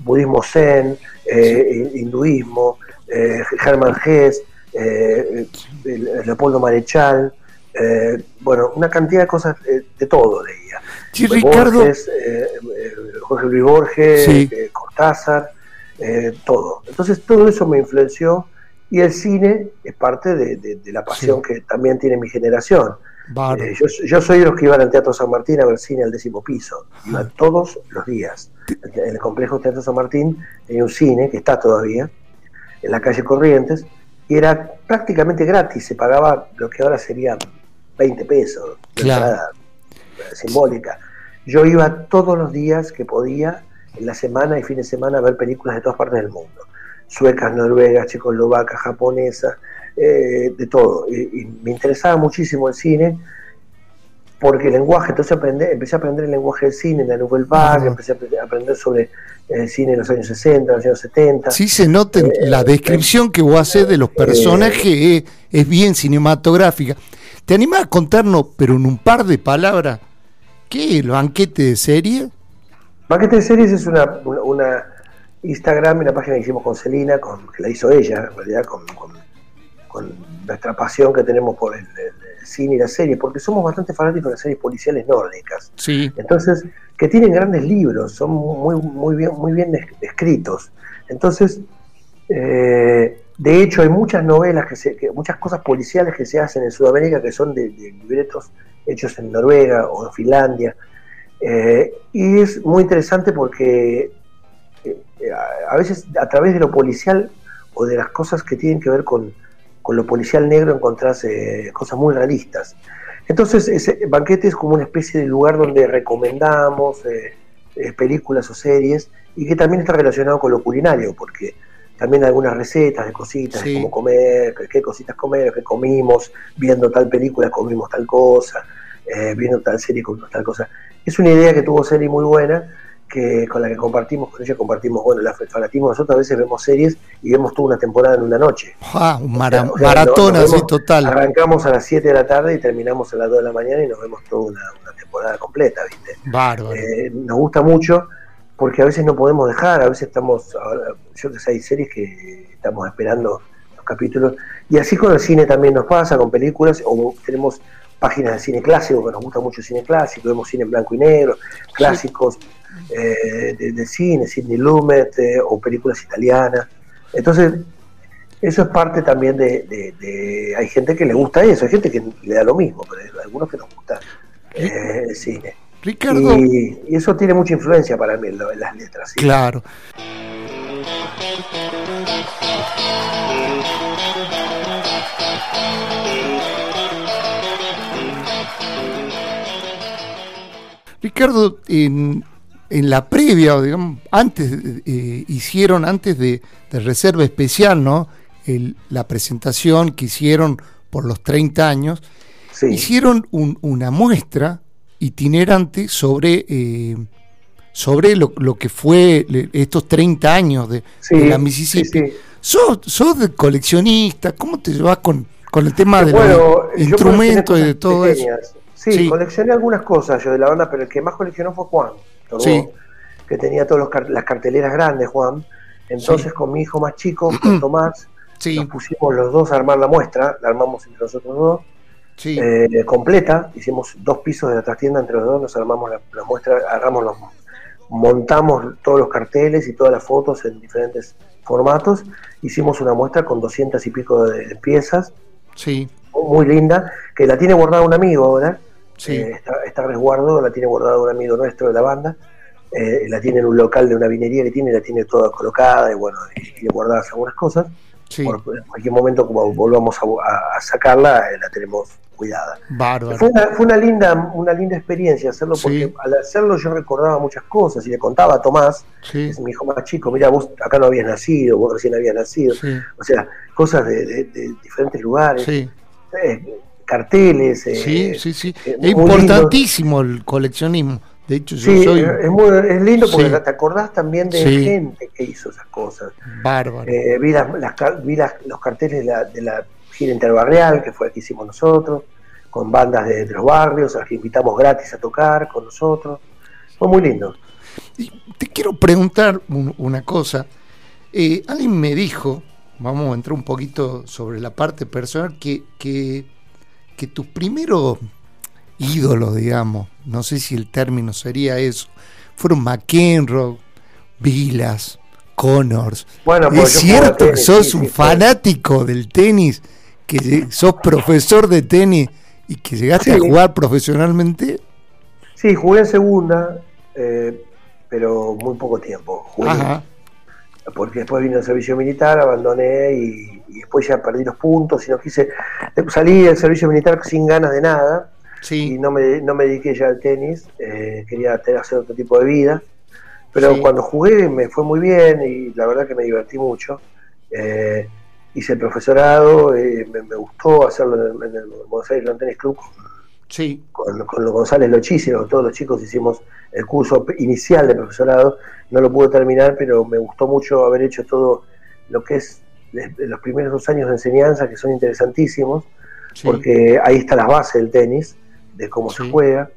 budismo zen, eh, hinduismo, eh, Hermann Hesse, Leopoldo Marechal, bueno, una cantidad de cosas de todo Sí, Ricardo. Eh, eh, Jorge Luis Borges, eh, Cortázar. eh, todo. Entonces todo eso me influenció y el cine es parte de, la pasión que también tiene mi generación. Eh, yo, soy de los que iban al Teatro San Martín a ver cine al décimo piso, iban todos los días. En el complejo Teatro San Martín tenía un cine que está todavía, en la calle Corrientes, y era prácticamente gratis, se pagaba lo que ahora sería 20 pesos, simbólica. Yo iba todos los días que podía, en la semana y fin de semana, a ver películas de todas partes del mundo. Suecas, noruegas, checoslovacas, japonesas, eh, de todo. Y, me interesaba muchísimo el cine porque el lenguaje, entonces aprendí, empecé a aprender el lenguaje del cine, la Nouvelle Vague, empecé a aprender sobre el cine en los años 60, los años 70. Sí, se nota eh, la descripción que vos haces de los eh, personajes, es, bien cinematográfica. ¿Te animás a contarnos, pero en un par de palabras, qué el banquete de serie? Banquete de series es una, una, Instagram, una página que hicimos con Celina, con, que la hizo ella, en realidad, con con nuestra pasión que tenemos por el, cine y la serie, porque somos bastante fanáticos de las series policiales nórdicas. Sí. Entonces, que tienen grandes libros, son muy, muy, bien, muy bien escritos. Entonces, eh, de hecho, hay muchas novelas, que, se, muchas cosas policiales que se hacen en Sudamérica que son de, libretos hechos en Noruega o en Finlandia. Eh, y es muy interesante porque eh, a veces a través de lo policial o de las cosas que tienen que ver con, con lo policial negro encontrás eh, cosas muy realistas. Entonces, ese banquete es como una especie de lugar donde recomendamos películas o series y que también está relacionado con lo culinario, porque también algunas recetas de cositas, de cómo comer, qué cositas comer, qué comimos, viendo tal película comimos tal cosa, viendo tal serie comimos tal cosa. Es una idea que tuvo serie muy buena que con la que compartimos, con ella compartimos, bueno, el fanatismo, nosotros a veces vemos series y vemos toda una temporada en una noche. Ah, un maratón así total. Arrancamos a las 7 de la tarde y terminamos a las 2 de la mañana y nos vemos toda una, temporada completa, ¿viste? Bárbaro. Eh, nos gusta mucho porque a veces no podemos dejar, a veces estamos, yo que sé, hay series que estamos esperando los capítulos, y así con el cine también nos pasa, con películas, o tenemos páginas de cine clásico, que nos gusta mucho el cine clásico, vemos cine en blanco y negro, clásicos eh, de, cine, Sidney Lumet eh, o películas italianas. Entonces, eso es parte también de, Hay gente que le gusta eso, hay gente que le da lo mismo, pero hay algunos que nos gusta eh, el cine. Ricardo. Y, eso tiene mucha influencia para mí en, las letras. Claro. Ricardo, en, en la previa, digamos, antes eh, hicieron, antes de, Reserva Especial, ¿no? la presentación que hicieron por los 30 años, hicieron una muestra itinerante sobre, eh, sobre lo, que fue estos 30 años de, la Mississippi. ¿Sos, ¿Sos, coleccionista? ¿Cómo te llevas con, con el tema de los instrumentos y de todo eso? Sí, coleccioné algunas cosas yo de la banda, pero el que más coleccionó fue Juan que tenía todas las carteleras grandes, Juan. Entonces con mi hijo más chico, con Tomás, nos pusimos los dos a armar la muestra, la armamos entre nosotros dos, eh, completa, hicimos dos pisos de la trastienda entre los dos, nos armamos la, muestra, agarramos los, montamos todos los carteles y todas las fotos en diferentes formatos, hicimos una muestra con doscientas y pico de, piezas, sí. muy linda, que la tiene guardada un amigo ahora, eh, está, resguardo, la tiene guardado un amigo nuestro de la banda, eh, la tiene en un local de una vinería que tiene, la tiene toda colocada y bueno, tiene guardadas algunas cosas. en cualquier momento, como volvamos a, sacarla, eh, la tenemos cuidada. Fue, una, linda, una linda experiencia hacerlo, porque al hacerlo yo recordaba muchas cosas y le contaba a Tomás, que es mi hijo más chico, mira, vos acá no habías nacido, vos recién habías nacido, o sea, cosas de, diferentes lugares carteles. sí, sí, sí. Eh, es importantísimo el coleccionismo. De hecho, yo soy... es, muy, es lindo porque te acordás también de gente que hizo esas cosas. Bárbaro. Eh, vi, las, vi los carteles de la, de la gira interbarrial, que fue la que hicimos nosotros, con bandas de, los barrios, a las que invitamos gratis a tocar con nosotros. Fue muy lindo. te quiero preguntar una cosa. Eh, alguien me dijo, vamos a entrar un poquito sobre la parte personal, que, que que tus primeros ídolos, digamos, no sé si el término sería eso, fueron McEnroe, Vilas, Connors. Bueno, pues es cierto que sos un fanático del tenis, que sos profesor de tenis y que llegaste Sí. a jugar profesionalmente. Sí, jugué en segunda, eh, pero muy poco tiempo. Jugué Ajá. Porque después vino el servicio militar, abandoné y, y después ya perdí los puntos y no quise. Salí del servicio militar sin ganas de nada y Sí. no me, no me dediqué ya al tenis, eh, quería tener- hacer otro tipo de vida. Pero Sí. cuando jugué me fue muy bien y la verdad que me divertí mucho. Eh, hice el profesorado, eh, me, me gustó hacerlo en el, en el Buenos Aires Lawn Tennis Club Sí. con, con los González Lochísimo, todos los chicos hicimos el curso inicial de profesorado, no lo pude terminar, pero me gustó mucho haber hecho todo lo que es los primeros dos años de enseñanza, que son interesantísimos, sí. porque ahí está la base del tenis, de cómo Sí. se juega.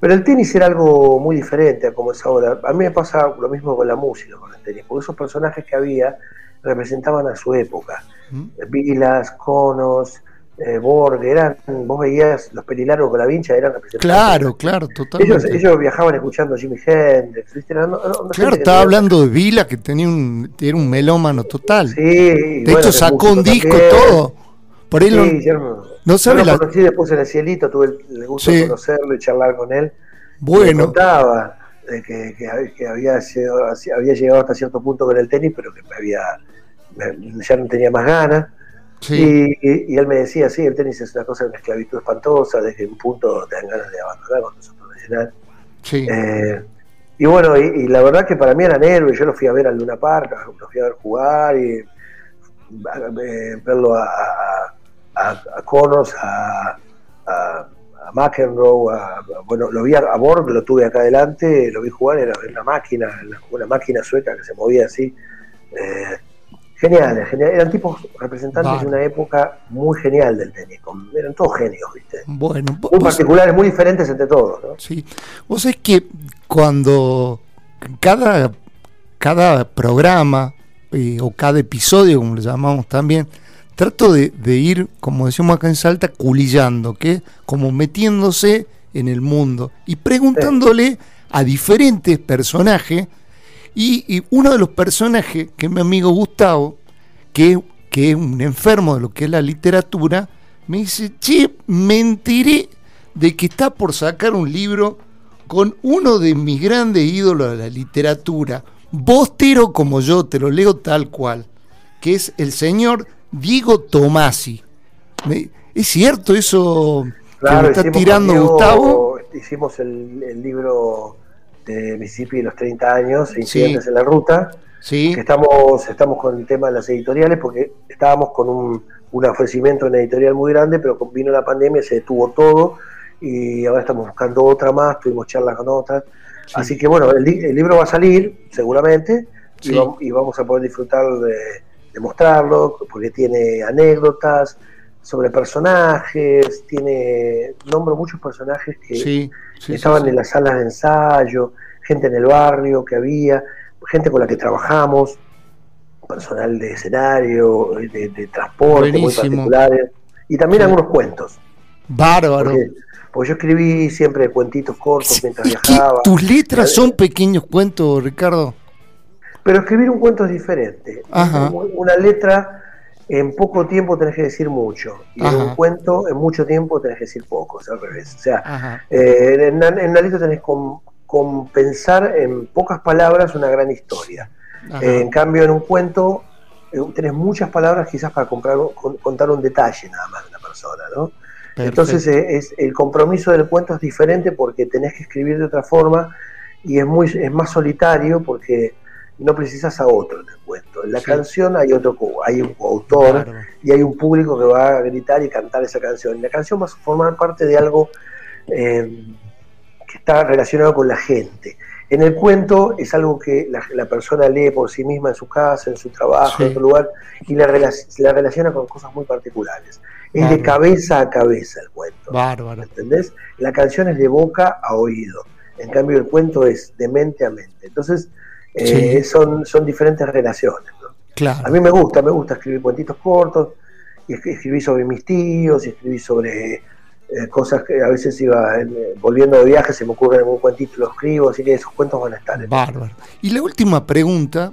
Pero el tenis era algo muy diferente a como es ahora. A mí me pasa lo mismo con la música, con el tenis, porque esos personajes que había representaban a su época. ¿Mm? Vilas, Conos, eh, Borg, eran, vos veías los pelilargos con la vincha, eran representantes. Claro, claro, Ellos, totalmente. ellos viajaban escuchando Jimi Hendrix, ¿viste? No, no, claro, estaba hablando de Vila, que tenía un, era un melómano total. Sí, de bueno, hecho, sacó un disco, también. todo. Por ahí Sí, yo no sabe yo lo la- conocí después en el cielito, tuve el, gusto Sí. de conocerlo y charlar con él. Me Bueno, contaba de que, que- que había, llegado, había llegado hasta cierto punto con el tenis, pero que me había me- ya no tenía más ganas. Sí, Y, él me decía, sí, el tenis es una cosa de una esclavitud espantosa, desde un punto te dan ganas de abandonar cuando sos profesional. sí. Eh, y bueno, y, y la verdad que para mí eran héroes, yo lo fui a ver al Luna Park, lo fui a ver jugar y a- eh, verlo a, a, a- a Connors, a, a, a McEnroe, a- a- bueno, lo vi a, a Borg, lo tuve acá adelante, lo vi jugar, era una máquina, una máquina sueca que se movía así. Eh, geniales, genial. eran tipos representantes Vale. de una época muy genial del tenis, eran todos genios, ¿viste? Bueno, Muy particulares, muy diferentes entre todos, ¿no? Sí. Vos sabés que cuando cada, cada programa eh, o cada episodio, como le llamamos también, trato de, de ir, como decimos acá en Salta, culillando, que como metiéndose en el mundo y preguntándole a diferentes personajes. Y, y uno de los personajes, que es mi amigo Gustavo, que, que es un enfermo de lo que es la literatura, me dice, che, me enteré de que está por sacar un libro con uno de mis grandes ídolos de la literatura, bostero como yo, te lo leo tal cual, que es el señor Diego Tomasi. Me- ¿Es cierto eso que me está tirando Gustavo? Hicimos el, el libro de Mississippi de los 30 años, Sí. Incidentes en la Ruta, Sí, que estamos, estamos con el tema de las editoriales porque estábamos con un, un ofrecimiento en editorial muy grande, pero vino la pandemia, se detuvo todo y ahora estamos buscando otra más, tuvimos charlas con otras. Sí. Así que bueno, el, li- el libro va a salir seguramente y, Sí. vam- y vamos a poder disfrutar de, de mostrarlo porque tiene anécdotas sobre personajes, tiene, nombro muchos personajes que sí, sí, estaban sí, en las salas de ensayo, gente en el barrio que había, gente con la que trabajamos, personal de escenario, de, de transporte muy particulares, y también algunos cuentos. Bárbaro. Porque, porque yo escribí siempre cuentitos cortos mientras viajaba. ¿Tus letras son pequeños cuentos, Ricardo? Pero escribir un cuento es diferente. Ajá. Una letra en poco tiempo tenés que decir mucho. Y en un cuento en mucho tiempo tenés que decir poco, es al revés. O sea, eh, en, una- en una letra tenés que compensar en pocas palabras una gran historia. Eh, en cambio, en un cuento eh, tenés muchas palabras quizás para comprar, con- contar un detalle nada más de una persona, ¿no? Entonces Perfecto. eh, es, el compromiso del cuento es diferente porque tenés que escribir de otra forma y es muy es más solitario porque no precisas a otro en el cuento. La Sí. canción hay otro hay un Bárbaro. y hay un público que va a gritar y cantar esa canción. Y la canción va a formar parte de algo eh, que está relacionado con la gente. En el cuento es algo que la, la persona lee por sí misma en su casa, en su trabajo, Sí. en otro lugar, y la, relac- la relaciona con cosas muy particulares. Es de cabeza a cabeza el cuento. Bárbaro. ¿Entendés? La canción es de boca a oído. En cambio, el cuento es de mente a mente. Entonces, eh, Sí. son, son diferentes relaciones. ¿No? A Claro. mí me gusta, me gusta escribir cuentitos cortos, y es- escribí sobre mis tíos, y escribí sobre eh, cosas que a veces iba eh, volviendo de viaje, se me ocurre algún cuentito, lo escribo, así que esos cuentos van a estar. Bárbaro. Y la última pregunta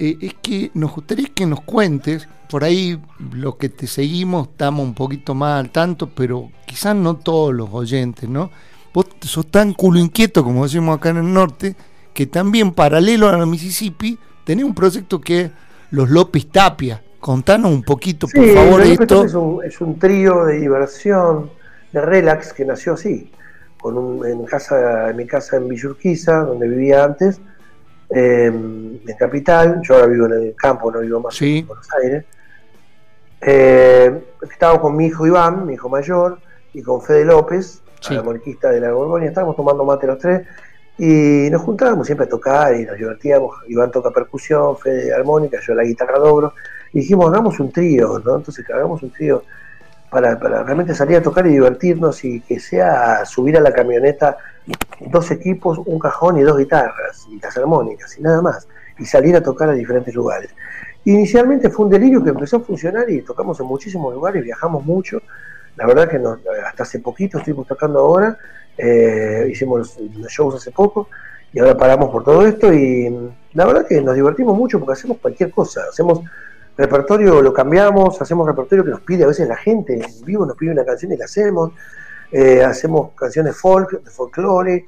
eh, es que nos gustaría que nos cuentes, por ahí los que te seguimos estamos un poquito más al tanto, pero quizás no todos los oyentes, ¿no? Vos sos tan culo inquieto, como decimos acá en el norte, que también paralelo a la Mississippi tenés un proyecto que es Los López Tapia. Contanos un poquito, por favor, esto. Es un, es un trío de diversión, de relax, que nació así, con un, en, casa, en mi casa en Villurquiza, donde vivía antes, eh, en Capital, yo ahora vivo en el campo, no vivo más en Buenos Aires. Eh, estábamos con mi hijo Iván, mi hijo mayor, y con Fede López, la moriquista de la Borgoña, estábamos tomando mate los tres, y nos juntábamos siempre a tocar y nos divertíamos. Iván toca percusión, Fede armónica, yo la guitarra dobro. Y dijimos, hagamos un trío, ¿no? Entonces hagamos un trío para, realmente salir a tocar y divertirnos y que sea subir a la camioneta dos equipos, un cajón y dos guitarras y las armónicas y nada más. Y salir a tocar a diferentes lugares. Inicialmente fue un delirio que empezó a funcionar y tocamos en muchísimos lugares, viajamos mucho. La verdad que hasta hace poquito estuvimos tocando ahora, eh, hicimos los shows hace poco y ahora paramos por todo esto y la verdad que nos divertimos mucho porque hacemos cualquier cosa, hacemos repertorio lo cambiamos, hacemos repertorio que nos pide a veces la gente, en vivo nos pide una canción y la hacemos, eh, hacemos canciones folk, de folclore,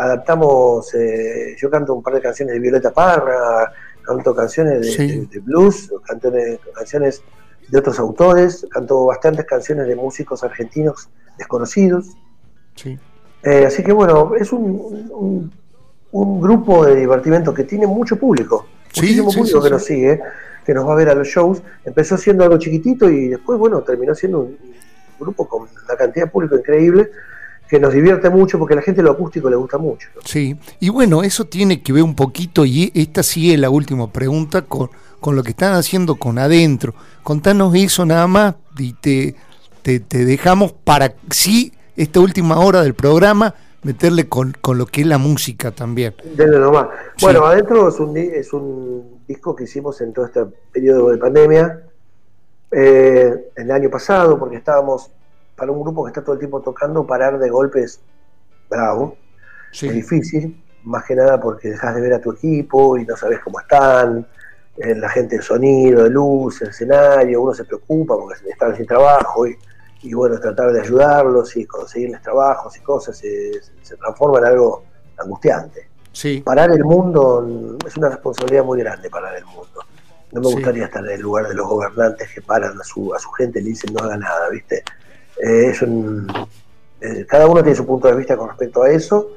adaptamos, eh, yo canto un par de canciones de Violeta Parra, canto canciones de, blues, canto canciones de otros autores, canto bastantes canciones de músicos argentinos desconocidos. Eh, así que bueno, es un, un, grupo de divertimento que tiene mucho público, muchísimo público que nos sigue que nos va a ver a los shows, empezó siendo algo chiquitito y después, bueno, terminó siendo un grupo con una cantidad de público increíble que nos divierte mucho porque a la gente lo acústico le gusta mucho. Sí, y bueno, eso tiene que ver un poquito, y esta sí es la última pregunta, con, con lo que están haciendo con adentro. Contanos eso nada más y te, te, dejamos para sí esta última hora del programa meterle con, con, lo que es la música también. Dele nomás. Bueno, adentro es un, es un disco que hicimos en todo este periodo de pandemia, eh, el año pasado, porque estábamos para un grupo que está todo el tiempo tocando, parar de golpes bravo, es difícil, más que nada porque dejas de ver a tu equipo y no sabes cómo están, eh, la gente de sonido, de luz, el escenario, uno se preocupa porque están sin trabajo y, y bueno, tratar de ayudarlos y conseguirles trabajos y cosas se, se transforma en algo angustiante. Parar el mundo es una responsabilidad muy grande, parar el mundo. No me gustaría estar en el lugar de los gobernantes que paran a su, a su gente y le dicen no haga nada, ¿viste? Eh, es un, eh, cada uno tiene su punto de vista con respecto a eso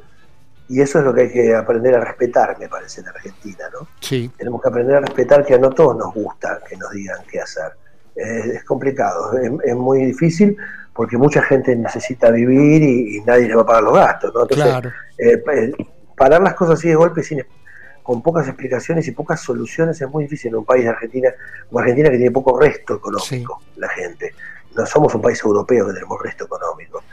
y eso es lo que hay que aprender a respetar, me parece, en Argentina, ¿no? Sí. Tenemos que aprender a respetar que a no todos nos gusta que nos digan qué hacer. Es complicado, es, muy difícil porque mucha gente necesita vivir y, nadie le va a pagar los gastos, ¿no? Entonces, claro. Eh, parar las cosas así de golpe sin, con pocas explicaciones y pocas soluciones es muy difícil en un país de Argentina, como Argentina que tiene poco resto económico, la gente. No somos un país europeo que tenemos resto económico.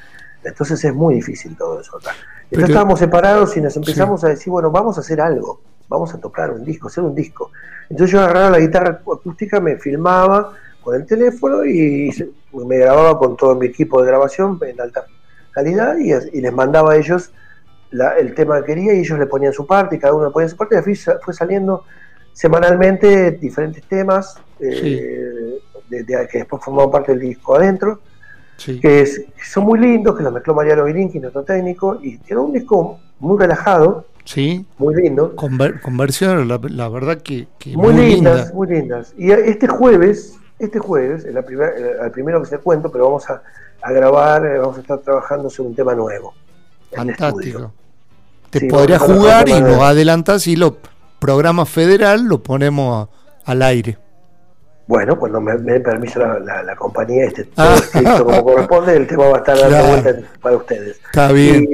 Entonces es muy difícil todo eso acá. Entonces estábamos separados y nos empezamos a decir, bueno, vamos a hacer algo, vamos a tocar un disco, hacer un disco. Entonces yo agarraba la guitarra acústica, me filmaba con el teléfono y me grababa con todo mi equipo de grabación en alta calidad y, y les mandaba a ellos el tema que quería y ellos le ponían su parte y cada uno le ponía su parte y así fue saliendo semanalmente diferentes temas eh, que después formaban parte del disco adentro que, son muy lindos que los mezcló Mariano Vilinki nuestro técnico y quedó un disco muy relajado sí. muy lindo. Con, versiones la, verdad que, muy, lindas muy lindas. Y este jueves este jueves el, el, primero que se cuento pero vamos a, a grabar eh, vamos a estar trabajando sobre un tema nuevo Fantástico. Te podría jugar y nos adelantas y lo programa federal lo ponemos al aire. Bueno, pues no me, me permiso la, compañía, este ah. como corresponde, el tema va a estar dando vuelta para ustedes. Está bien.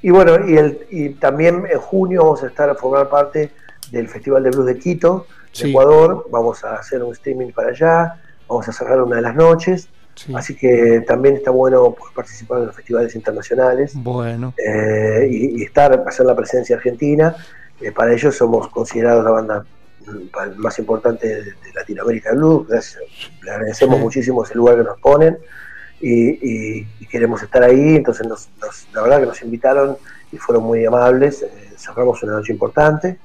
Y, bueno, y, el, y también en junio vamos a estar a formar parte del Festival de Blues de Quito, de Ecuador. Vamos a hacer un streaming para allá, vamos a cerrar una de las noches. Así que también está bueno participar en los festivales internacionales. Bueno. Eh, y, estar, hacer la presencia argentina. Eh, para ellos somos considerados la banda mm, más importante de, Latinoamérica Blues. Gracias. Le agradecemos muchísimo ese lugar que nos ponen y, queremos estar ahí. Entonces, nos, la verdad que nos invitaron y fueron muy amables. Eh, cerramos una noche importante.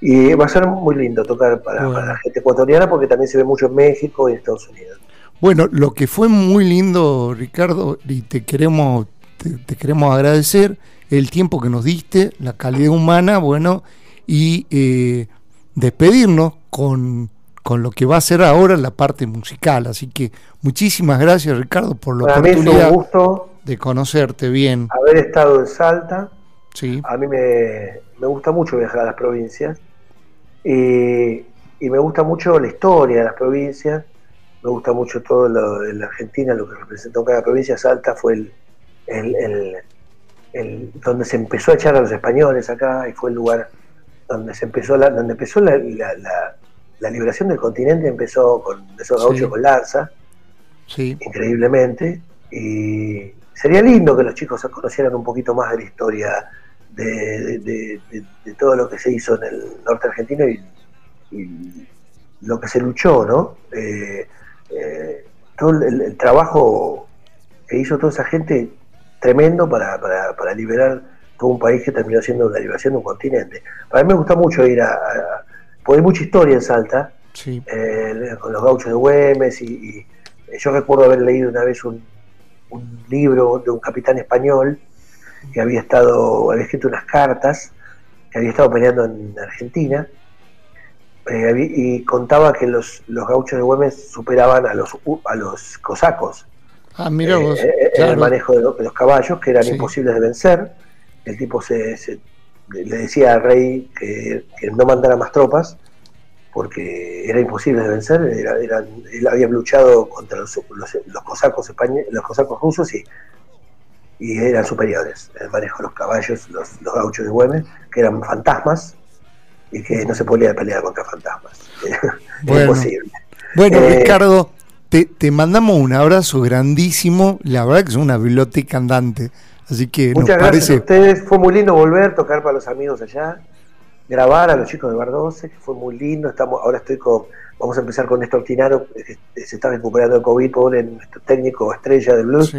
Y va a ser muy lindo tocar para, la gente ecuatoriana porque también se ve mucho en México y en Estados Unidos. Bueno, lo que fue muy lindo, Ricardo, y te queremos, te, queremos agradecer el tiempo que nos diste, la calidad humana, bueno, y eh, despedirnos con, con, lo que va a ser ahora la parte musical. Así que muchísimas gracias, Ricardo, por la oportunidad de conocerte bien. Haber estado en Salta. Sí. A mí me, me gusta mucho viajar a las provincias y, y me gusta mucho la historia de las provincias me gusta mucho todo lo de la Argentina, lo que representó cada provincia. Salta fue el, el, el, donde se empezó a echar a los españoles acá y fue el lugar donde se empezó la, donde empezó la, la, liberación del continente, empezó con esos gauchos con lanza, sí. increíblemente. Y sería lindo que los chicos conocieran un poquito más de la historia de, de, todo lo que se hizo en el norte argentino y, y lo que se luchó, ¿no? Eh, eh, todo el, trabajo que hizo toda esa gente tremendo para, para, liberar todo un país que terminó siendo la liberación de un continente. Para mí me gusta mucho ir a... porque hay mucha historia en Salta, eh, con los gauchos de Güemes, y, yo recuerdo haber leído una vez un, un libro de un capitán español que había estado, había escrito unas cartas, que había estado peleando en Argentina, eh, y contaba que los, los gauchos de Güemes superaban a los, a los cosacos. Ah, mira vos. En eh, eh, el manejo de, los caballos, que eran imposibles de vencer. El tipo se, le decía al rey que, no mandara más tropas porque era imposible de vencer. él había luchado contra los, los, cosacos españoles, los cosacos rusos y, y eran superiores en el manejo de los caballos, los, los gauchos de Güemes, que eran fantasmas y que no se podía pelear contra fantasmas. Bueno, Imposible. Bueno, eh, Ricardo, te, te, mandamos un abrazo grandísimo. La verdad que es una biblioteca andante. Así que Muchas gracias a ustedes. Fue muy lindo volver, tocar para los amigos allá, grabar a los chicos de Bar 12, que fue muy lindo. Estamos, ahora estoy con, vamos a empezar con Néstor Tinaro, que se está recuperando de COVID, pobre nuestro técnico estrella de blues.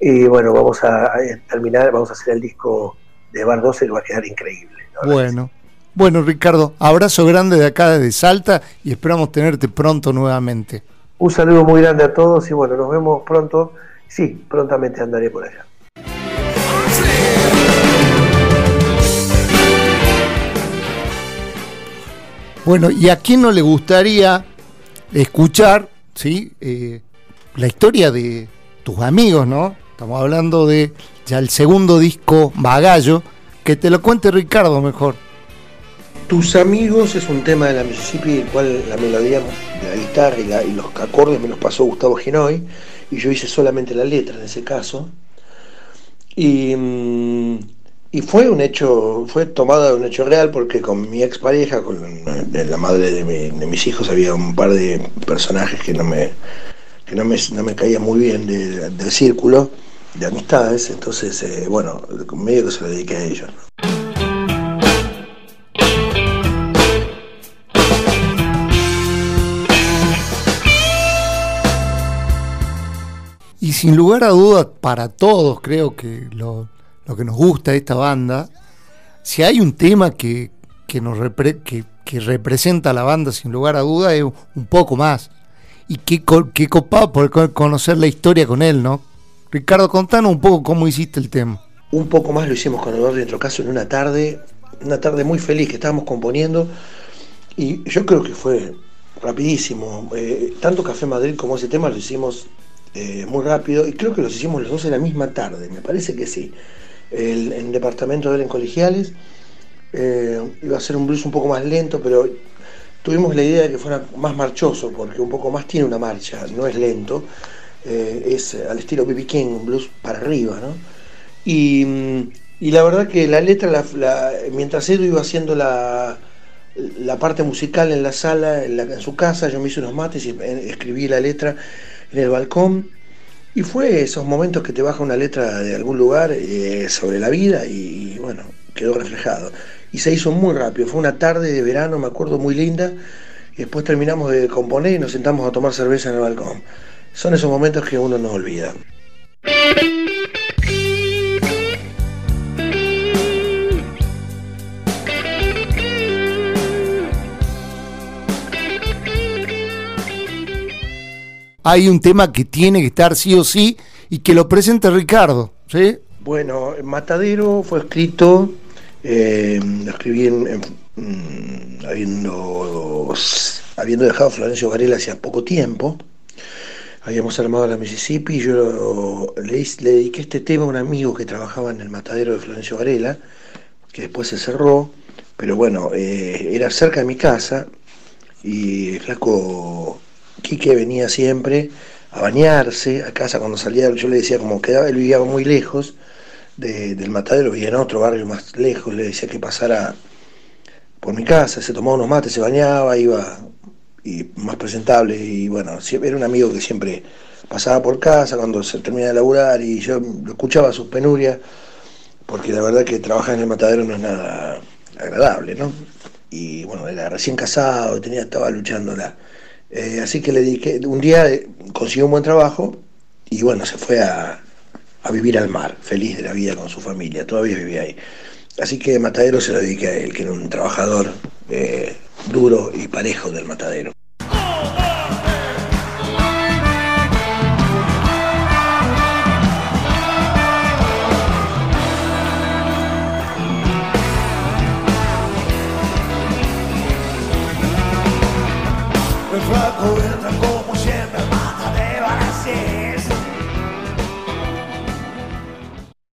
Y bueno, vamos a, terminar, vamos a hacer el disco de Bar 12 que va a quedar increíble. Bueno. Bueno, Ricardo, abrazo grande de acá de Salta y esperamos tenerte pronto nuevamente. Un saludo muy grande a todos y bueno, nos vemos pronto. Sí, prontamente andaré por allá. Bueno, ¿y a quién no le gustaría escuchar ¿sí? Eh, la historia de tus amigos, ¿no? Estamos hablando de ya el segundo disco, Bagallo, que te lo cuente Ricardo mejor. Tus amigos es un tema de la Mississippi, el cual la melodía de la guitarra y, los acordes me los pasó Gustavo Ginoy, y yo hice solamente la letra en ese caso. Y, mm, fue un hecho, fue tomado de un hecho real porque con mi expareja, con la madre de, mis hijos, había un par de personajes que no me, que no me, no me caían muy bien del círculo de amistades, entonces, eh, bueno, medio que se lo dediqué a ellos. Y sin lugar a dudas, para todos creo que lo, que nos gusta de esta banda, si hay un tema que, nos que, representa a la banda sin lugar a dudas es un poco más. Y qué, qué copado poder conocer la historia con él, ¿no? Ricardo, contanos un poco cómo hiciste el tema. Un poco más lo hicimos con Eduardo nuestro caso en una tarde, una tarde muy feliz que estábamos componiendo y yo creo que fue rapidísimo. Eh, tanto Café Madrid como ese tema lo hicimos eh, muy rápido y creo que los hicimos los dos en la misma tarde, me parece que sí. El, en el departamento de él en colegiales eh, iba a ser un blues un poco más lento, pero tuvimos la idea de que fuera más marchoso, porque un poco más tiene una marcha, no es lento, eh, es al estilo B.B. King, un blues para arriba, ¿no? Y, la verdad que la letra, mientras Edu iba haciendo la, la parte musical en la sala, en, en, su casa, yo me hice unos mates y escribí la letra en el balcón. Y fue esos momentos que te baja una letra de algún lugar eh, sobre la vida y, bueno, quedó reflejado. Y se hizo muy rápido, fue una tarde de verano, me acuerdo, muy linda. Y después terminamos de componer y nos sentamos a tomar cerveza en el balcón son esos momentos que uno no olvida. Hay un tema que tiene que estar sí o sí y que lo presente Ricardo, ¿sí? Bueno, Matadero fue escrito, eh, lo escribí en, mm, habiendo, habiendo dejado Florencio Varela hacía poco tiempo, Habíamos armado la Mississippi y yo le, le, dediqué este tema a un amigo que trabajaba en el matadero de Florencio Varela, que después se cerró, pero bueno, eh, era cerca de mi casa y el flaco Quique venía siempre a bañarse a casa. Cuando salía, yo le decía como quedaba, él vivía muy lejos del matadero, vivía en otro barrio más lejos, le decía que pasara por mi casa, se tomaba unos mates, se bañaba, iba y más presentable y bueno, era un amigo que siempre pasaba por casa cuando se terminaba de laburar y yo escuchaba sus penurias porque la verdad que trabajar en el matadero no es nada agradable, ¿no? Y bueno, era recién casado, tenía, estaba luchándola. Eh, así que le dije, un día eh, consiguió un buen trabajo y bueno, se fue a, vivir al mar, feliz de la vida con su familia, todavía vivía ahí. Así que Matadero se lo dediqué a él, que era un trabajador eh, duro y parejo del matadero. El flaco entra con